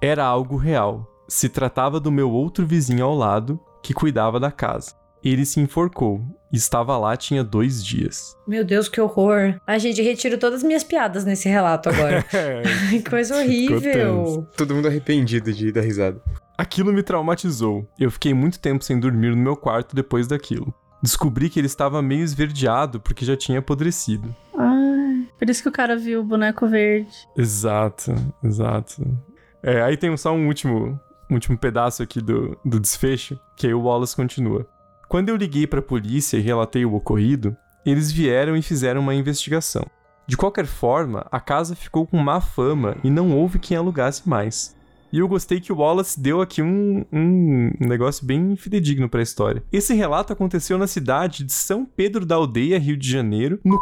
Era algo real. Se tratava do meu outro vizinho ao lado, que cuidava da casa. Ele se enforcou estava lá tinha dois dias. Meu Deus, que horror. A gente retiro todas as minhas piadas nesse relato agora. que coisa horrível. Todo mundo arrependido de dar risada. Aquilo me traumatizou. Eu fiquei muito tempo sem dormir no meu quarto depois daquilo. Descobri que ele estava meio esverdeado porque já tinha apodrecido. Ah, por isso que o cara viu o boneco verde. Exato, exato. É, aí tem só um último, um último pedaço aqui do, do desfecho, que aí o Wallace continua. Quando eu liguei para a polícia e relatei o ocorrido, eles vieram e fizeram uma investigação. De qualquer forma, a casa ficou com má fama e não houve quem alugasse mais. E eu gostei que o Wallace deu aqui um, um negócio bem fidedigno para a história. Esse relato aconteceu na cidade de São Pedro da Aldeia, Rio de Janeiro, no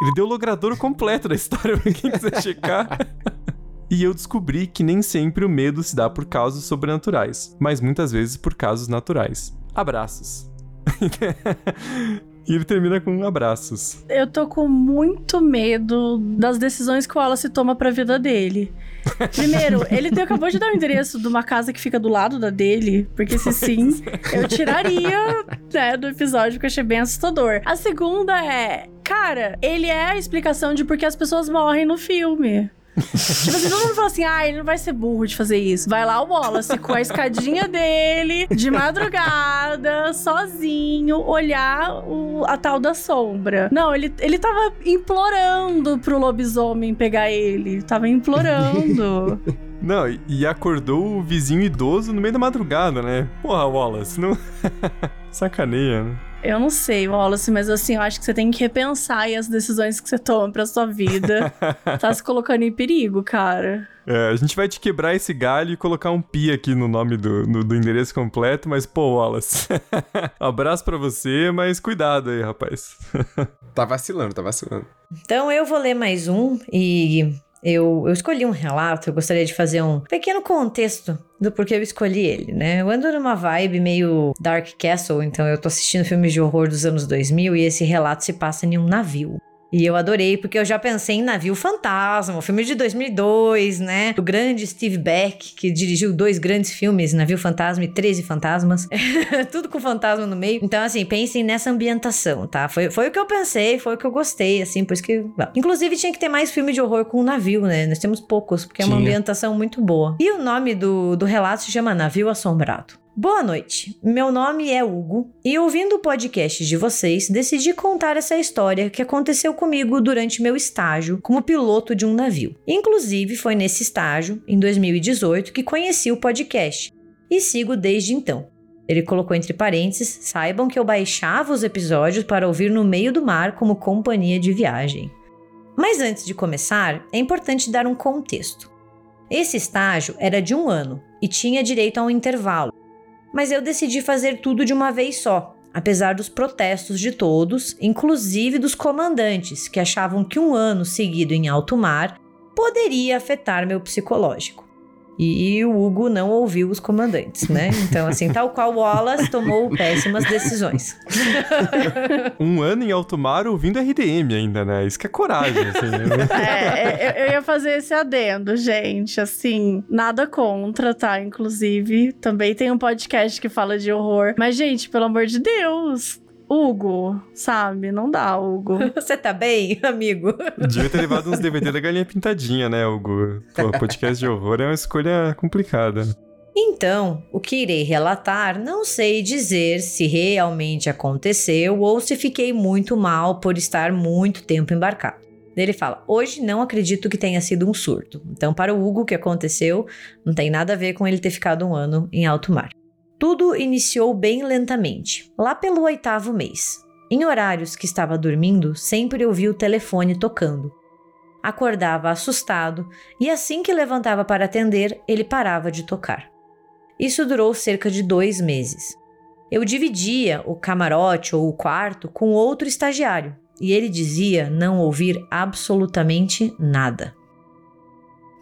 Ele deu o logradouro completo da história pra quem quiser checar. E eu descobri que nem sempre o medo se dá por causas sobrenaturais, mas muitas vezes por causas naturais. Abraços. E ele termina com abraços. Eu tô com muito medo das decisões que o Wallace toma pra vida dele. Primeiro, ele te- acabou de dar o endereço de uma casa que fica do lado da dele, porque se sim, eu tiraria né, do episódio, porque eu achei bem assustador. A segunda é, cara, ele é a explicação de por que as pessoas morrem no filme. Tipo assim, todo mundo fala assim, ah, ele não vai ser burro de fazer isso. Vai lá o Wallace com a escadinha dele, de madrugada, sozinho, olhar o- a tal da sombra. Não, ele, ele tava implorando pro lobisomem pegar ele. Tava implorando. Não, e- acordou o vizinho idoso no meio da madrugada, né? Porra, Wallace, não. Sacaneia, né? Eu não sei, Wallace, mas assim, eu acho que você tem que repensar aí as decisões que você toma pra sua vida. tá se colocando em perigo, cara. É, a gente vai te quebrar esse galho e colocar um pi aqui no nome do, no- do endereço completo, mas pô, Wallace. Abraço pra você, mas cuidado aí, rapaz. Tá vacilando, tá vacilando. Então eu vou ler mais um e eu, eu escolhi um relato, eu gostaria de fazer um pequeno contexto do porquê eu escolhi ele, né? Eu ando numa vibe meio Dark Castle, então eu tô assistindo filmes de horror dos anos 2000 e esse relato se passa em um navio. E eu adorei, porque eu já pensei em Navio Fantasma, um filme de 2002, né? Do grande Steve Beck, que dirigiu dois grandes filmes, Navio Fantasma e 13 Fantasmas. Tudo com fantasma no meio. Então, assim, pensem nessa ambientação, tá? Foi, foi o que eu pensei, foi o que eu gostei, assim, por isso que... Inclusive, tinha que ter mais filme de horror com navio, né? Nós temos poucos, porque é uma Tinha. ambientação muito boa. E o nome do, do relato se chama Navio Assombrado. Boa noite, meu nome é Hugo e ouvindo o podcast de vocês, decidi contar essa história que aconteceu comigo durante meu estágio como piloto de um navio. Inclusive, foi nesse estágio, em 2018, que conheci o podcast e sigo desde então. Ele colocou entre parênteses: saibam que eu baixava os episódios para ouvir no meio do mar como companhia de viagem. Mas antes de começar, é importante dar um contexto. Esse estágio era de um ano e tinha direito a um intervalo mas eu decidi fazer tudo de uma vez só, apesar dos protestos de todos, inclusive dos comandantes, que achavam que um ano seguido em alto mar poderia afetar meu psicológico. E o Hugo não ouviu os comandantes, né? Então, assim, tal qual Wallace tomou péssimas decisões. Um ano em alto mar ouvindo RDM ainda, né? Isso que é coragem, assim. né? É, eu, eu ia fazer esse adendo, gente. Assim, nada contra, tá? Inclusive, também tem um podcast que fala de horror. Mas, gente, pelo amor de Deus. Hugo, sabe? Não dá, Hugo. Você tá bem, amigo? Devia ter levado uns DVD da galinha pintadinha, né, Hugo? Pô, podcast de horror é uma escolha complicada. Então, o que irei relatar não sei dizer se realmente aconteceu ou se fiquei muito mal por estar muito tempo embarcado. Ele fala: Hoje não acredito que tenha sido um surto. Então, para o Hugo, o que aconteceu não tem nada a ver com ele ter ficado um ano em alto mar. Tudo iniciou bem lentamente, lá pelo oitavo mês. Em horários que estava dormindo, sempre ouvi o telefone tocando. Acordava assustado e assim que levantava para atender, ele parava de tocar. Isso durou cerca de dois meses. Eu dividia o camarote ou o quarto com outro estagiário e ele dizia não ouvir absolutamente nada.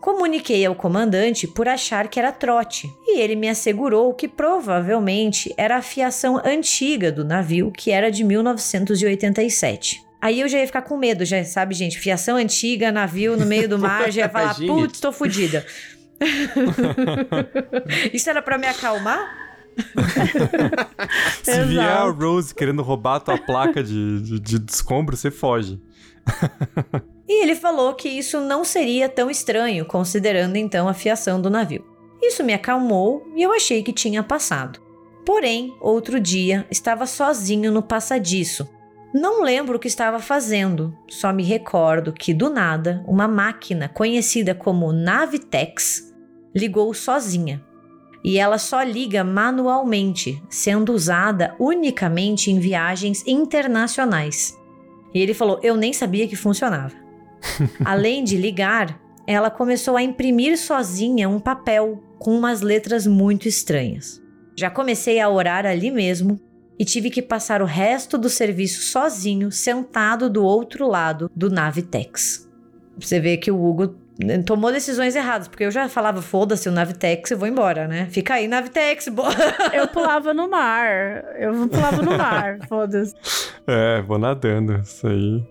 Comuniquei ao comandante por achar que era trote e ele me assegurou que provavelmente era a fiação antiga do navio, que era de 1987. Aí eu já ia ficar com medo, já sabe, gente? Fiação antiga, navio no meio do mar, já ia falar, putz, tô fodida. Isso era pra me acalmar? Se vier a. Rose querendo roubar a tua placa de, de, de escombro, você foge. E ele falou que isso não seria tão estranho, considerando então a fiação do navio. Isso me acalmou e eu achei que tinha passado. Porém, outro dia estava sozinho no passadiço. Não lembro o que estava fazendo, só me recordo que do nada uma máquina conhecida como Navitex ligou sozinha. E ela só liga manualmente, sendo usada unicamente em viagens internacionais. E ele falou: Eu nem sabia que funcionava. Além de ligar, ela começou a imprimir sozinha um papel com umas letras muito estranhas. Já comecei a orar ali mesmo e tive que passar o resto do serviço sozinho, sentado do outro lado do Navitex. Você vê que o Hugo né, tomou decisões erradas, porque eu já falava, foda-se o Navitex, eu vou embora, né? Fica aí, Navitex, boa. Eu pulava no mar. Eu pulava no mar, foda-se. É, vou nadando, isso aí.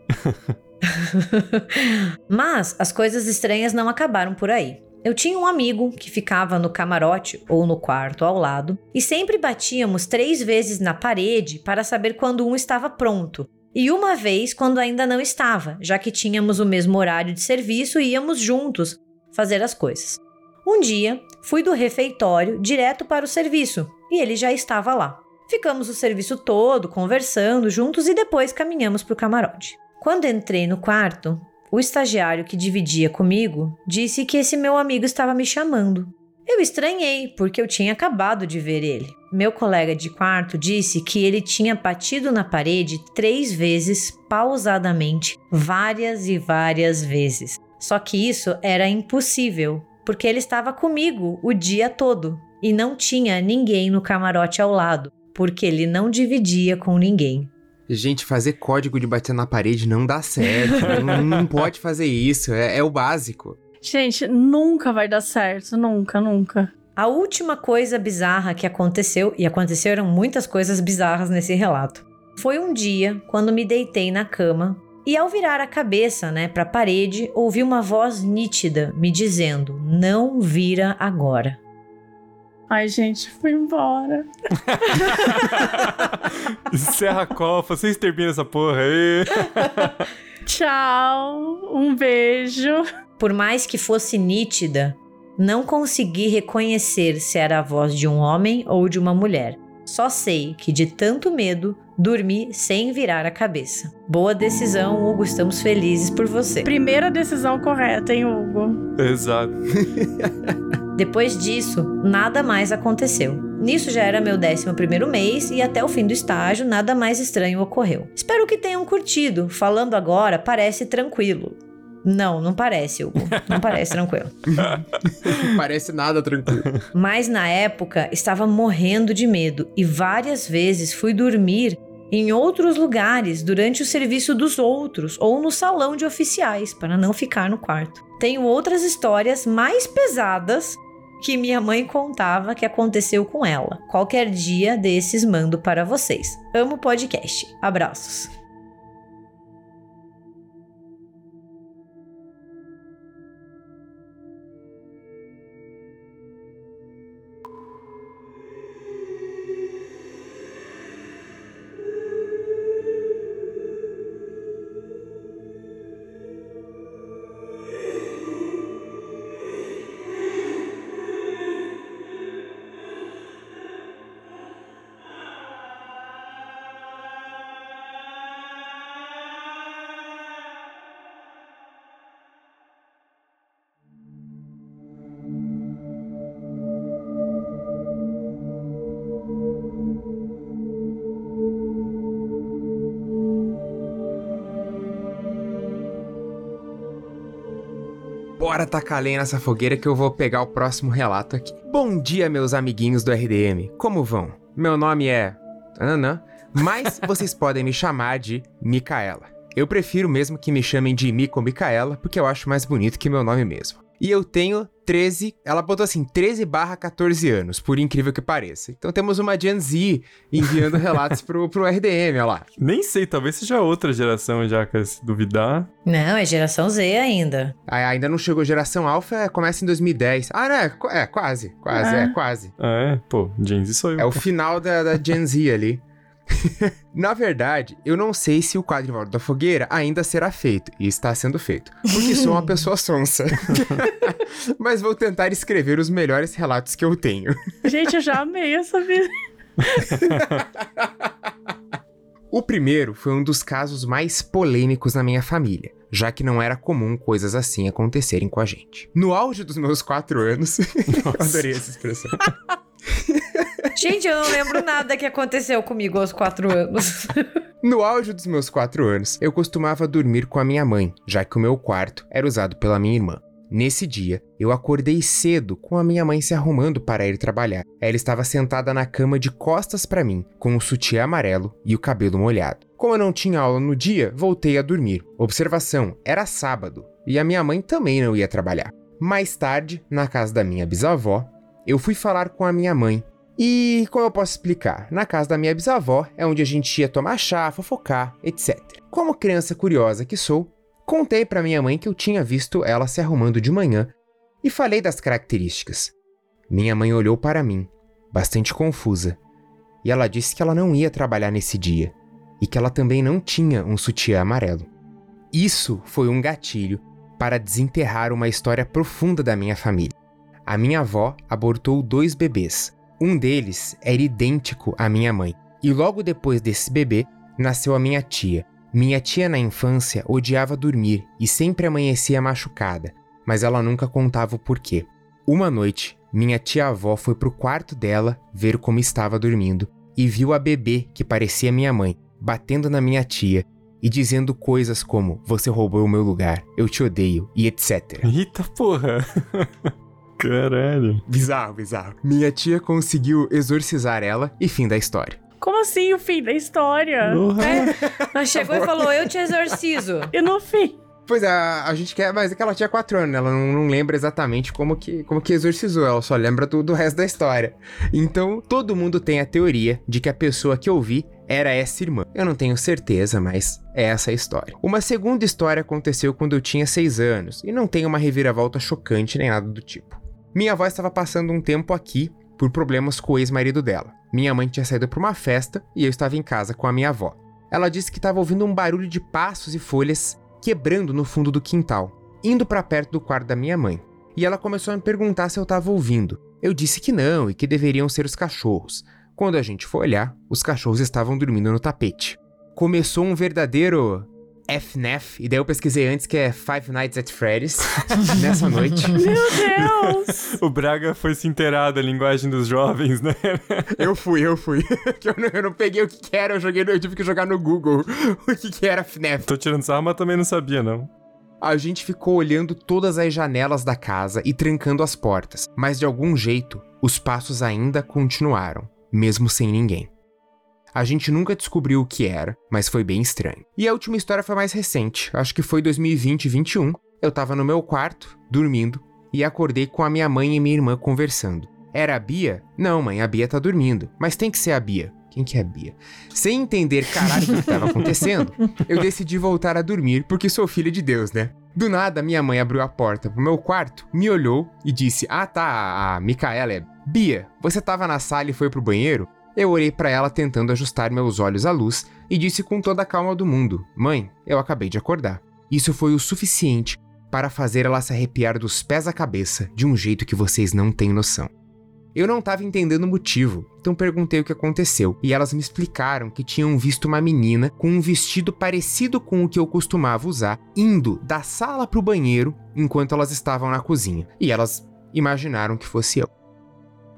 Mas as coisas estranhas não acabaram por aí. Eu tinha um amigo que ficava no camarote ou no quarto ao lado e sempre batíamos três vezes na parede para saber quando um estava pronto. E uma vez quando ainda não estava, já que tínhamos o mesmo horário de serviço e íamos juntos fazer as coisas. Um dia, fui do refeitório direto para o serviço e ele já estava lá. Ficamos o serviço todo conversando juntos e depois caminhamos para o camarote. Quando entrei no quarto, o estagiário que dividia comigo disse que esse meu amigo estava me chamando. Eu estranhei, porque eu tinha acabado de ver ele. Meu colega de quarto disse que ele tinha batido na parede três vezes, pausadamente, várias e várias vezes. Só que isso era impossível, porque ele estava comigo o dia todo e não tinha ninguém no camarote ao lado, porque ele não dividia com ninguém. Gente, fazer código de bater na parede não dá certo. não, não, pode fazer isso. É, é o básico. Gente, nunca vai dar certo. Nunca, nunca. A última coisa bizarra que aconteceu, e aconteceram muitas coisas bizarras nesse relato, foi um dia quando me deitei na cama e ao virar a cabeça, né, para a parede, ouvi uma voz nítida me dizendo: "Não vira agora". Ai, gente, fui embora. Encerra a copa, vocês terminam essa porra aí. Tchau, um beijo. Por mais que fosse nítida, não consegui reconhecer se era a voz de um homem ou de uma mulher. Só sei que de tanto medo dormi sem virar a cabeça. Boa decisão, Hugo. Estamos felizes por você. Primeira decisão correta, hein, Hugo? Exato. Depois disso, nada mais aconteceu. Nisso já era meu 11 primeiro mês e até o fim do estágio nada mais estranho ocorreu. Espero que tenham curtido. Falando agora, parece tranquilo. Não, não parece, Hugo. Não parece tranquilo. parece nada tranquilo. Mas na época estava morrendo de medo e várias vezes fui dormir em outros lugares durante o serviço dos outros ou no salão de oficiais para não ficar no quarto. Tenho outras histórias mais pesadas que minha mãe contava que aconteceu com ela. Qualquer dia desses mando para vocês. Amo o podcast. Abraços. Bora tacar lenha nessa fogueira que eu vou pegar o próximo relato aqui. Bom dia, meus amiguinhos do RDM. Como vão? Meu nome é. Ana, mas vocês podem me chamar de Micaela. Eu prefiro mesmo que me chamem de Mico Micaela, porque eu acho mais bonito que meu nome mesmo. E eu tenho 13, ela botou assim, 13 barra 14 anos, por incrível que pareça. Então temos uma Gen Z enviando relatos pro, pro RDM, olha lá. Nem sei, talvez seja outra geração já, que se duvidar. Não, é geração Z ainda. Ah, ainda não chegou geração Alpha, é, começa em 2010. Ah, não, é, é quase, quase, é, é quase. Ah, é? Pô, Gen Z sou eu. É o final da, da Gen Z ali. Na verdade, eu não sei se o volta da fogueira ainda será feito, e está sendo feito, porque sou uma pessoa sonsa. Mas vou tentar escrever os melhores relatos que eu tenho. Gente, eu já amei essa vida. O primeiro foi um dos casos mais polêmicos na minha família, já que não era comum coisas assim acontecerem com a gente. No auge dos meus quatro anos, eu adorei essa expressão. Gente, eu não lembro nada que aconteceu comigo aos quatro anos. No auge dos meus quatro anos, eu costumava dormir com a minha mãe, já que o meu quarto era usado pela minha irmã. Nesse dia, eu acordei cedo com a minha mãe se arrumando para ir trabalhar. Ela estava sentada na cama de costas para mim, com o sutiã amarelo e o cabelo molhado. Como eu não tinha aula no dia, voltei a dormir. Observação: era sábado e a minha mãe também não ia trabalhar. Mais tarde, na casa da minha bisavó, eu fui falar com a minha mãe. E como eu posso explicar? Na casa da minha bisavó é onde a gente ia tomar chá, fofocar, etc. Como criança curiosa que sou, contei para minha mãe que eu tinha visto ela se arrumando de manhã e falei das características. Minha mãe olhou para mim, bastante confusa, e ela disse que ela não ia trabalhar nesse dia e que ela também não tinha um sutiã amarelo. Isso foi um gatilho para desenterrar uma história profunda da minha família. A minha avó abortou dois bebês. Um deles era idêntico à minha mãe. E logo depois desse bebê, nasceu a minha tia. Minha tia na infância odiava dormir e sempre amanhecia machucada, mas ela nunca contava o porquê. Uma noite, minha tia-avó foi pro quarto dela ver como estava dormindo e viu a bebê que parecia minha mãe, batendo na minha tia e dizendo coisas como: Você roubou o meu lugar, eu te odeio e etc. Eita porra! Caralho. Bizarro, bizarro. Minha tia conseguiu exorcizar ela e fim da história. Como assim o fim da história? Porra. É, ela chegou e falou: Eu te exorcizo. E no fim? Pois é, a, a gente quer, mas é que ela tinha 4 anos, né? ela não, não lembra exatamente como que, como que exorcizou, ela só lembra do, do resto da história. Então, todo mundo tem a teoria de que a pessoa que eu vi era essa irmã. Eu não tenho certeza, mas é essa a história. Uma segunda história aconteceu quando eu tinha 6 anos, e não tem uma reviravolta chocante nem nada do tipo. Minha avó estava passando um tempo aqui por problemas com o ex-marido dela. Minha mãe tinha saído para uma festa e eu estava em casa com a minha avó. Ela disse que estava ouvindo um barulho de passos e folhas quebrando no fundo do quintal, indo para perto do quarto da minha mãe. E ela começou a me perguntar se eu estava ouvindo. Eu disse que não e que deveriam ser os cachorros. Quando a gente foi olhar, os cachorros estavam dormindo no tapete. Começou um verdadeiro FNAF, e daí eu pesquisei antes que é Five Nights at Freddy's, nessa noite. Meu Deus! O Braga foi se inteirar da linguagem dos jovens, né? Eu fui, eu fui. Que eu, não, eu não peguei o que, que era, eu, joguei, no- eu tive que jogar no Google o que, que era FNAF. Tô tirando sarro, mas também não sabia, não. A gente ficou olhando todas as janelas da casa e trancando as portas, mas de algum jeito, os passos ainda continuaram, mesmo sem ninguém. A gente nunca descobriu o que era, mas foi bem estranho. E a última história foi mais recente, acho que foi 2020 21. Eu tava no meu quarto, dormindo, e acordei com a minha mãe e minha irmã conversando. Era a Bia? Não, mãe, a Bia tá dormindo. Mas tem que ser a Bia. Quem que é a Bia? Sem entender caralho o que estava acontecendo, eu decidi voltar a dormir porque sou filho de Deus, né? Do nada, minha mãe abriu a porta pro meu quarto, me olhou e disse: Ah, tá, a Micaela é. Bia, você tava na sala e foi pro banheiro? Eu olhei pra ela tentando ajustar meus olhos à luz e disse com toda a calma do mundo: Mãe, eu acabei de acordar. Isso foi o suficiente para fazer ela se arrepiar dos pés à cabeça de um jeito que vocês não têm noção. Eu não estava entendendo o motivo, então perguntei o que aconteceu, e elas me explicaram que tinham visto uma menina com um vestido parecido com o que eu costumava usar, indo da sala pro banheiro enquanto elas estavam na cozinha, e elas imaginaram que fosse eu.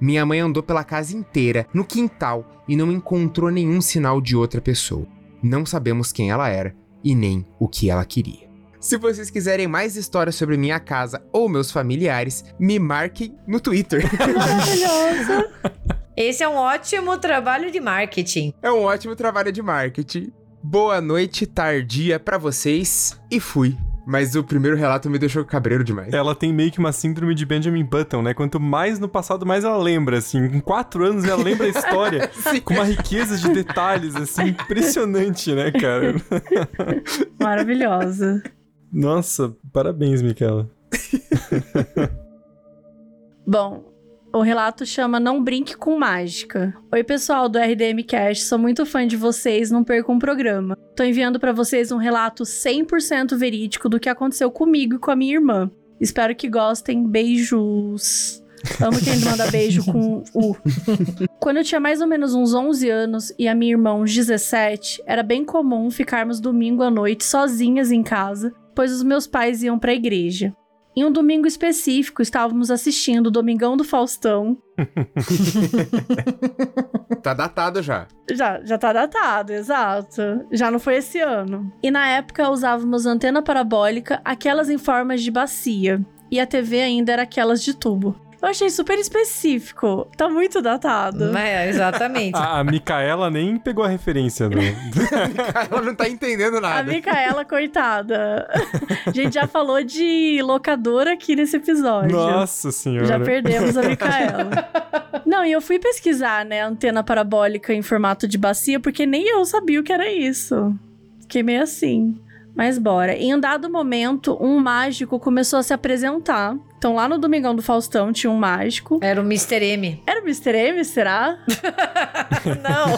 Minha mãe andou pela casa inteira, no quintal, e não encontrou nenhum sinal de outra pessoa. Não sabemos quem ela era e nem o que ela queria. Se vocês quiserem mais histórias sobre minha casa ou meus familiares, me marquem no Twitter. Maravilhosa. Esse é um ótimo trabalho de marketing. É um ótimo trabalho de marketing. Boa noite tardia pra vocês e fui. Mas o primeiro relato me deixou cabreiro demais. Ela tem meio que uma síndrome de Benjamin Button, né? Quanto mais no passado, mais ela lembra, assim. Com quatro anos, ela lembra a história. com uma riqueza de detalhes, assim, impressionante, né, cara? Maravilhosa. Nossa, parabéns, Micaela. Bom, o relato chama Não Brinque com Mágica. Oi, pessoal do RDM Cast, sou muito fã de vocês, não percam um programa. Tô enviando pra vocês um relato 100% verídico do que aconteceu comigo e com a minha irmã. Espero que gostem. Beijos. Amo quem manda beijo com U. Quando eu tinha mais ou menos uns 11 anos e a minha irmã uns 17, era bem comum ficarmos domingo à noite sozinhas em casa, pois os meus pais iam pra igreja. Em um domingo específico, estávamos assistindo o Domingão do Faustão. Tá datado já. Já, já tá datado, exato. Já não foi esse ano. E na época usávamos antena parabólica, aquelas em formas de bacia. e a TV ainda era aquelas de tubo. Eu achei super específico. Tá muito datado. É, exatamente. A, a Micaela nem pegou a referência, né? Ela não tá entendendo A nada. Micaela, coitada. A gente já falou de locadora aqui nesse episódio. Nossa senhora. Já perdemos a Micaela. Não, e eu fui pesquisar, né, antena parabólica em formato de bacia, porque nem eu sabia o que era isso. Fiquei meio assim. Mas bora. Em um dado momento, um mágico começou a se apresentar. Então, lá no Domingão do Faustão tinha um mágico. Era o Mr. M. Era o Mr. M, será? Não.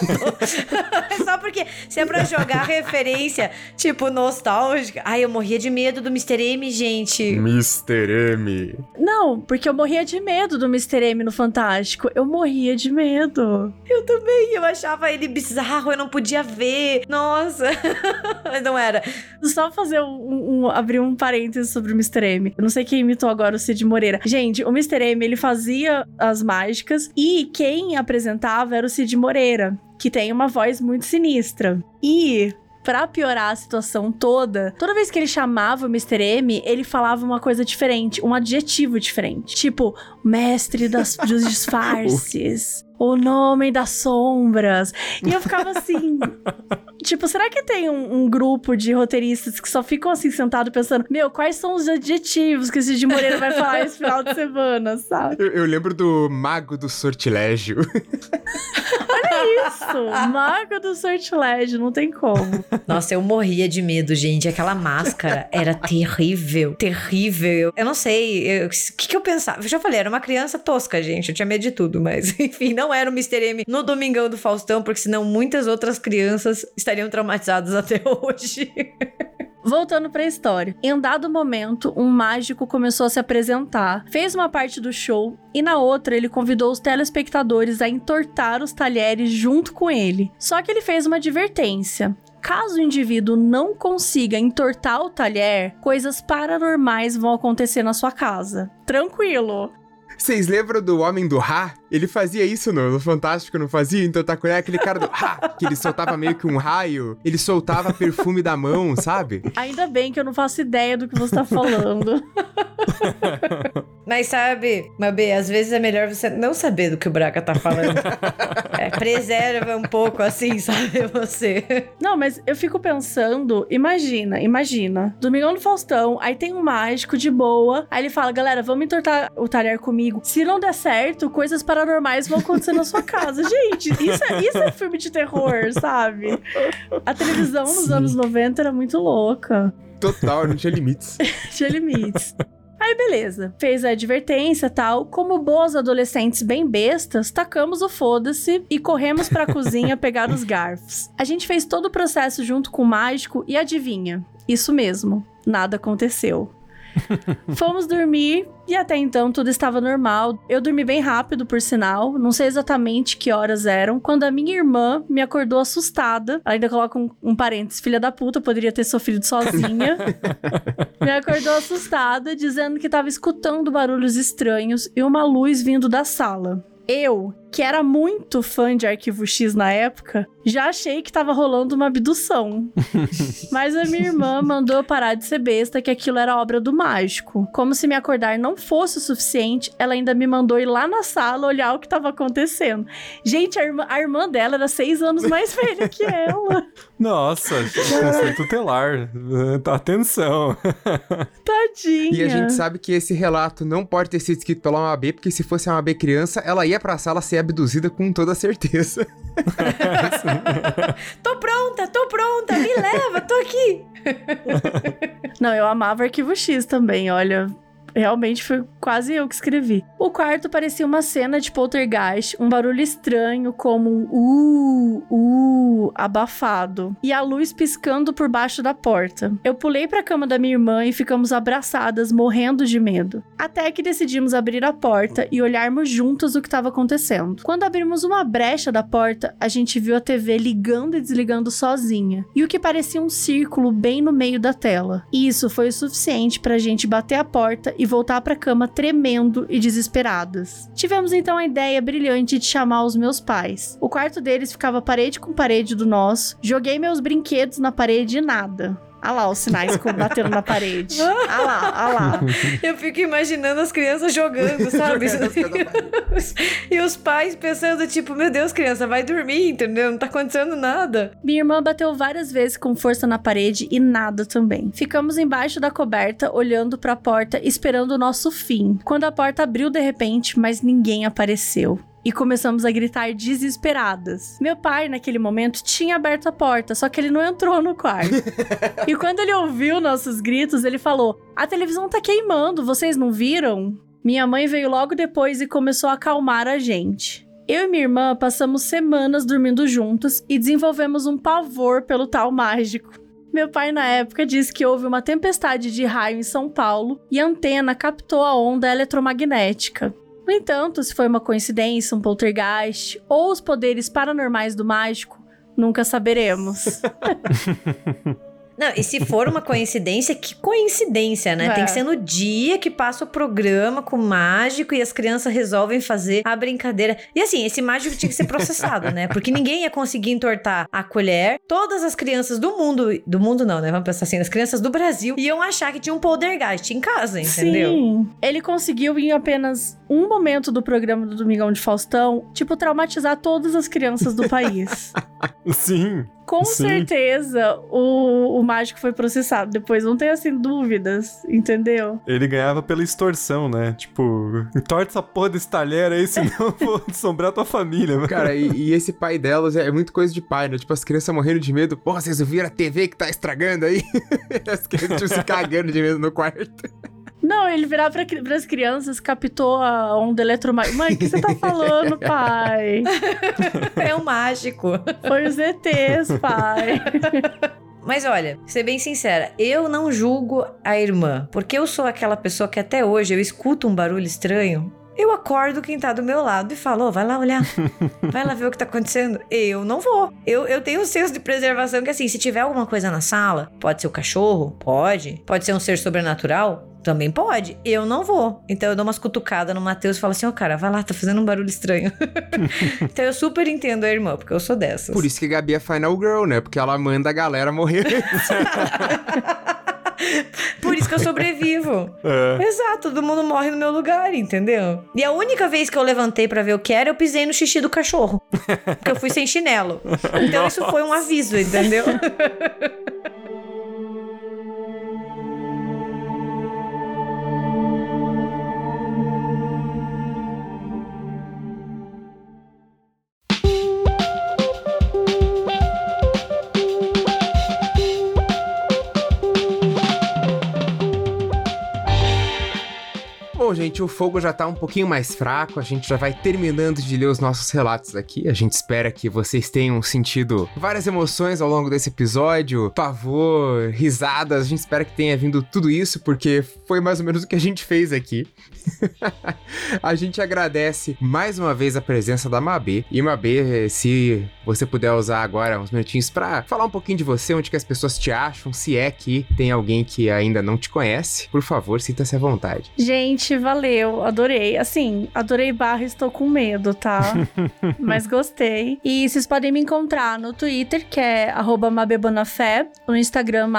Só porque se é pra jogar referência, tipo, nostálgica. Ai, eu morria de medo do Mr. M, gente. Mr. M. Não, porque eu morria de medo do Mr. M no Fantástico. Eu morria de medo. Eu também, eu achava ele bizarro, eu não podia ver. Nossa. Mas não era. Só fazer um, um- abrir um parênteses sobre o Mr. M. Eu não sei quem imitou agora o Cid Moreira. Gente, o Mr. M, ele fazia as mágicas e quem apresentava era o Cid Moreira, que tem uma voz muito sinistra. E Pra piorar a situação toda, toda vez que ele chamava o Mr. M, ele falava uma coisa diferente, um adjetivo diferente. Tipo, mestre das, dos disfarces, o nome das sombras. E eu ficava assim. tipo, será que tem um, um grupo de roteiristas que só ficam assim sentados pensando: meu, quais são os adjetivos que esse Cid Moreira vai falar esse final de semana, sabe? Eu, eu lembro do Mago do Sortilégio. Isso, mago do sortilégio, não tem como. Nossa, eu morria de medo, gente. Aquela máscara era terrível, terrível. Eu não sei, eu- o que, que eu pensava? Eu já falei, era uma criança tosca, gente. Eu tinha medo de tudo, mas enfim, não era o Mr. M no Domingão do Faustão, porque senão muitas outras crianças estariam traumatizadas até hoje. Voltando pra história. Em dado momento, um mágico começou a se apresentar, fez uma parte do show e na outra ele convidou os telespectadores a entortar os talheres junto com ele. Só que ele fez uma advertência. Caso o indivíduo não consiga entortar o talher, coisas paranormais vão acontecer na sua casa. Tranquilo. Vocês lembram do Homem do Ra? Ele fazia isso no, no Fantástico, não fazia? Então tá com aquele cara do Ra, que ele soltava meio que um raio, ele soltava perfume da mão, sabe? Ainda bem que eu não faço ideia do que você tá falando. Mas sabe, Mabê, às vezes é melhor você não saber do que o Braga tá falando. É, preserva um pouco assim, sabe, você. Não, mas eu fico pensando, imagina, imagina. Domingão do Faustão, aí tem um mágico de boa, aí ele fala, galera, vamos entortar o talher comigo. Se não der certo, coisas paranormais vão acontecer na sua casa. Gente, isso é, isso é filme de terror, sabe? A televisão nos Sim. anos 90 era muito louca. Total, não tinha limites. Tinha limites. Aí, beleza. Fez a advertência tal. Como boas adolescentes bem bestas, tacamos o foda-se e corremos pra cozinha pegar os garfos. A gente fez todo o processo junto com o mágico e adivinha? Isso mesmo. Nada aconteceu. Fomos dormir e até então tudo estava normal. Eu dormi bem rápido, por sinal. Não sei exatamente que horas eram. Quando a minha irmã me acordou assustada. Ela ainda coloca um, um parênteses, filha da puta, poderia ter sofrido sozinha. me acordou assustada, dizendo que estava escutando barulhos estranhos e uma luz vindo da sala. Eu, que era muito fã de Arquivo X na época, já achei que tava rolando uma abdução. Mas a minha irmã mandou eu parar de ser besta que aquilo era obra do mágico. Como se me acordar não fosse o suficiente, ela ainda me mandou ir lá na sala olhar o que tava acontecendo. Gente, a irmã, a irmã dela era seis anos mais velha que ela. Nossa, conceito tutelar. Atenção. Tadinha. E a gente sabe que esse relato não pode ter sido escrito pela OAB, porque se fosse uma AB criança, ela ia pra sala ser abduzida com toda certeza. Tô pronta, tô pronta, me leva, tô aqui. Não, eu amava Arquivo X também, olha. Realmente foi quase eu que escrevi. O quarto parecia uma cena de poltergeist, um barulho estranho, como um uh, uh, abafado. E a luz piscando por baixo da porta. Eu pulei pra cama da minha irmã e ficamos abraçadas, morrendo de medo. Até que decidimos abrir a porta e olharmos juntos o que estava acontecendo. Quando abrimos uma brecha da porta, a gente viu a TV ligando e desligando sozinha. E o que parecia um círculo bem no meio da tela. Isso foi o suficiente pra gente bater a porta e voltar pra cama tremendo e desesperadas. Tivemos então a ideia brilhante de chamar os meus pais. O quarto deles ficava parede com parede do nosso. Joguei meus brinquedos na parede e nada. Olha lá os sinais batendo na parede. Olha lá, olha lá. Eu fico imaginando as crianças jogando, sabe? e os pais pensando, tipo, meu Deus, criança, vai dormir, entendeu? Não tá acontecendo nada. Minha irmã bateu várias vezes com força na parede e nada também. Ficamos embaixo da coberta, olhando para a porta, esperando o nosso fim. Quando a porta abriu de repente, mas ninguém apareceu e começamos a gritar desesperadas. Meu pai, naquele momento, tinha aberto a porta, só que ele não entrou no quarto. e quando ele ouviu nossos gritos, ele falou: A televisão tá queimando, vocês não viram? Minha mãe veio logo depois e começou a acalmar a gente. Eu e minha irmã passamos semanas dormindo juntos e desenvolvemos um pavor pelo tal mágico. Meu pai, na época, disse que houve uma tempestade de raio em São Paulo e a antena captou a onda eletromagnética. No entanto, se foi uma coincidência, um poltergeist ou os poderes paranormais do mágico, nunca saberemos. Não, e se for uma coincidência, que coincidência, né? É. Tem que ser no dia que passa o programa com o mágico e as crianças resolvem fazer a brincadeira. E assim, esse mágico tinha que ser processado, né? Porque ninguém ia conseguir entortar a colher. Todas as crianças do mundo, do mundo não, né? Vamos pensar assim, as crianças do Brasil iam achar que tinha um poltergeist em casa, entendeu? Sim. Ele conseguiu em apenas um momento do programa do Domingão de Faustão, tipo, traumatizar todas as crianças do país. Sim. Com Sim. certeza o, o mágico foi processado depois, não tenho assim dúvidas, entendeu? Ele ganhava pela extorsão, né? Tipo, entorta essa porra desse talher aí, senão eu vou assombrar tua família, mano. Cara, e, e, esse pai delas é, é muito coisa de pai, né? Tipo, as crianças morrendo de medo. Pô, vocês ouviram a TV que tá estragando aí? as crianças tipo, se cagando de medo no quarto. Não, ele virava pra, pras crianças, captou a onda eletromagnética. Mãe, o que você tá falando, pai? É um mágico. Foi os ETs, pai. Mas olha, ser bem sincera, eu não julgo a irmã, porque eu sou aquela pessoa que até hoje eu escuto um barulho estranho. Eu acordo quem tá do meu lado e falo, oh, vai lá olhar, vai lá ver o que tá acontecendo. Eu não vou. Eu, eu tenho um senso de preservação que assim, se tiver alguma coisa na sala, pode ser o cachorro, pode, pode ser um ser sobrenatural, também pode. Eu não vou. Então eu dou umas cutucadas no Matheus e falo assim: Ô oh, cara, vai lá, tá fazendo um barulho estranho. então eu super entendo a irmã, porque eu sou dessas. Por isso que a Gabi é Final Girl, né? Porque ela manda a galera morrer. Por isso que eu sobrevivo. É. Exato, todo mundo morre no meu lugar, entendeu? E a única vez que eu levantei para ver o que era, eu pisei no xixi do cachorro. Porque eu fui sem chinelo. Então Nossa. isso foi um aviso, entendeu? O fogo já tá um pouquinho mais fraco, a gente já vai terminando de ler os nossos relatos aqui. A gente espera que vocês tenham sentido várias emoções ao longo desse episódio, pavor, risadas. A gente espera que tenha vindo tudo isso, porque foi mais ou menos o que a gente fez aqui. a gente agradece mais uma vez a presença da Mabê. E Mabê, se você puder usar agora uns minutinhos para falar um pouquinho de você, onde que as pessoas te acham, se é que tem alguém que ainda não te conhece, por favor, sinta-se à vontade. Gente, valeu, adorei. Assim, adorei barra, estou com medo, tá? Mas gostei. E vocês podem me encontrar no Twitter, que é mabebonafé, no Instagram,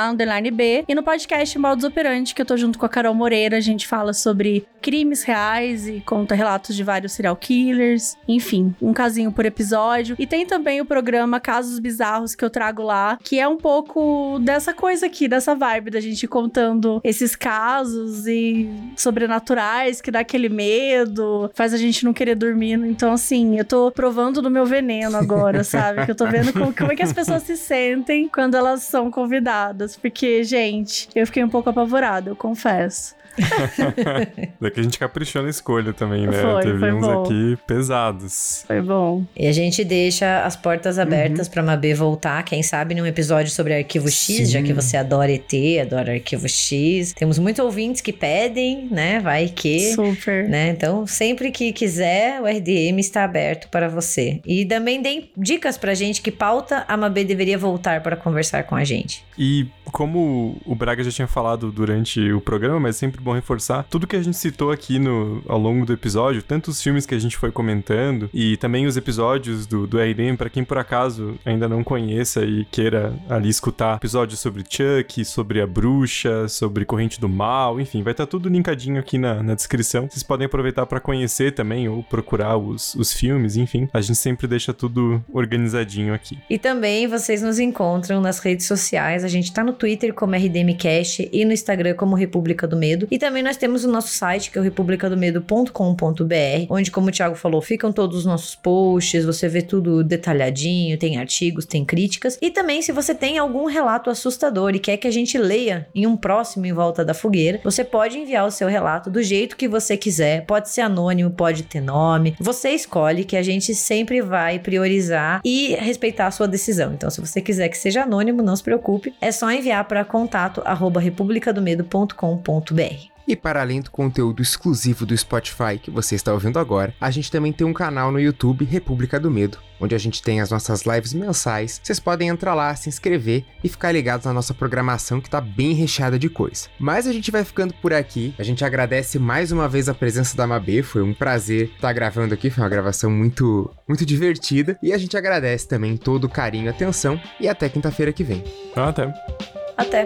B, e no podcast Modus Operante, que eu tô junto com a Carol Moreira. A gente fala sobre crimes reais e conta relatos de vários serial killers. Enfim, um casinho por episódio. E tem também o programa Casos Bizarros que eu trago lá, que é um pouco dessa coisa aqui, dessa vibe da gente contando esses casos e sobrenaturais que dá aquele medo, faz a gente não querer dormir. Então, assim, eu tô provando do meu veneno agora, sabe? Que eu tô vendo como, como é que as pessoas se sentem quando elas são convidadas. Porque, gente, eu fiquei um pouco apavorada, eu confesso. Daqui a gente caprichou na escolha também, né? Foi, Teve foi uns bom. aqui pesados. Foi bom. E a gente deixa as portas abertas uhum. pra Mabê voltar, quem sabe, num episódio sobre Arquivo X, Sim. já que você adora ET, adora Arquivo X. Temos muitos ouvintes que pedem, né? Vai que. Super. Né? Então, sempre que quiser, o RDM está aberto para você. E também deem dicas pra gente que pauta a Mabê deveria voltar para conversar com a gente. E como o Braga já tinha falado durante o programa, mas é sempre bom reforçar tudo que a gente citou aqui no, ao longo do episódio, tanto os filmes que a gente foi comentando e também os episódios do, do RDM, para quem por acaso ainda não conheça e queira ali escutar episódios sobre Chuck, sobre a bruxa, sobre Corrente do Mal, enfim, vai estar tá tudo linkadinho aqui na, na descrição. Vocês podem aproveitar para conhecer também ou procurar os, os filmes, enfim. A gente sempre deixa tudo organizadinho aqui. E também vocês nos encontram nas redes sociais. A gente tá no Twitter como RDMcast e no Instagram como República do Medo. E também nós temos o nosso site, que é o republicadomedo.com.br, onde, como o Thiago falou, ficam todos os nossos posts, você vê tudo detalhadinho, tem artigos, tem críticas. E também, se você tem algum relato assustador e quer que a gente leia em um próximo Em Volta da Fogueira, você pode enviar o seu relato do jeito que você quiser. Pode ser anônimo, pode ter nome. Você escolhe que a gente sempre vai priorizar e respeitar a sua decisão. Então, se você quiser que seja anônimo, não se preocupe. É só enviar para contato republicadomedo.com.br. E para além do conteúdo exclusivo do Spotify que você está ouvindo agora, a gente também tem um canal no YouTube República do Medo, onde a gente tem as nossas lives mensais. Vocês podem entrar lá, se inscrever e ficar ligados na nossa programação que tá bem recheada de coisa. Mas a gente vai ficando por aqui. A gente agradece mais uma vez a presença da Mabê, foi um prazer estar gravando aqui, foi uma gravação muito muito divertida e a gente agradece também todo o carinho e atenção e até quinta-feira que vem. Até. Até.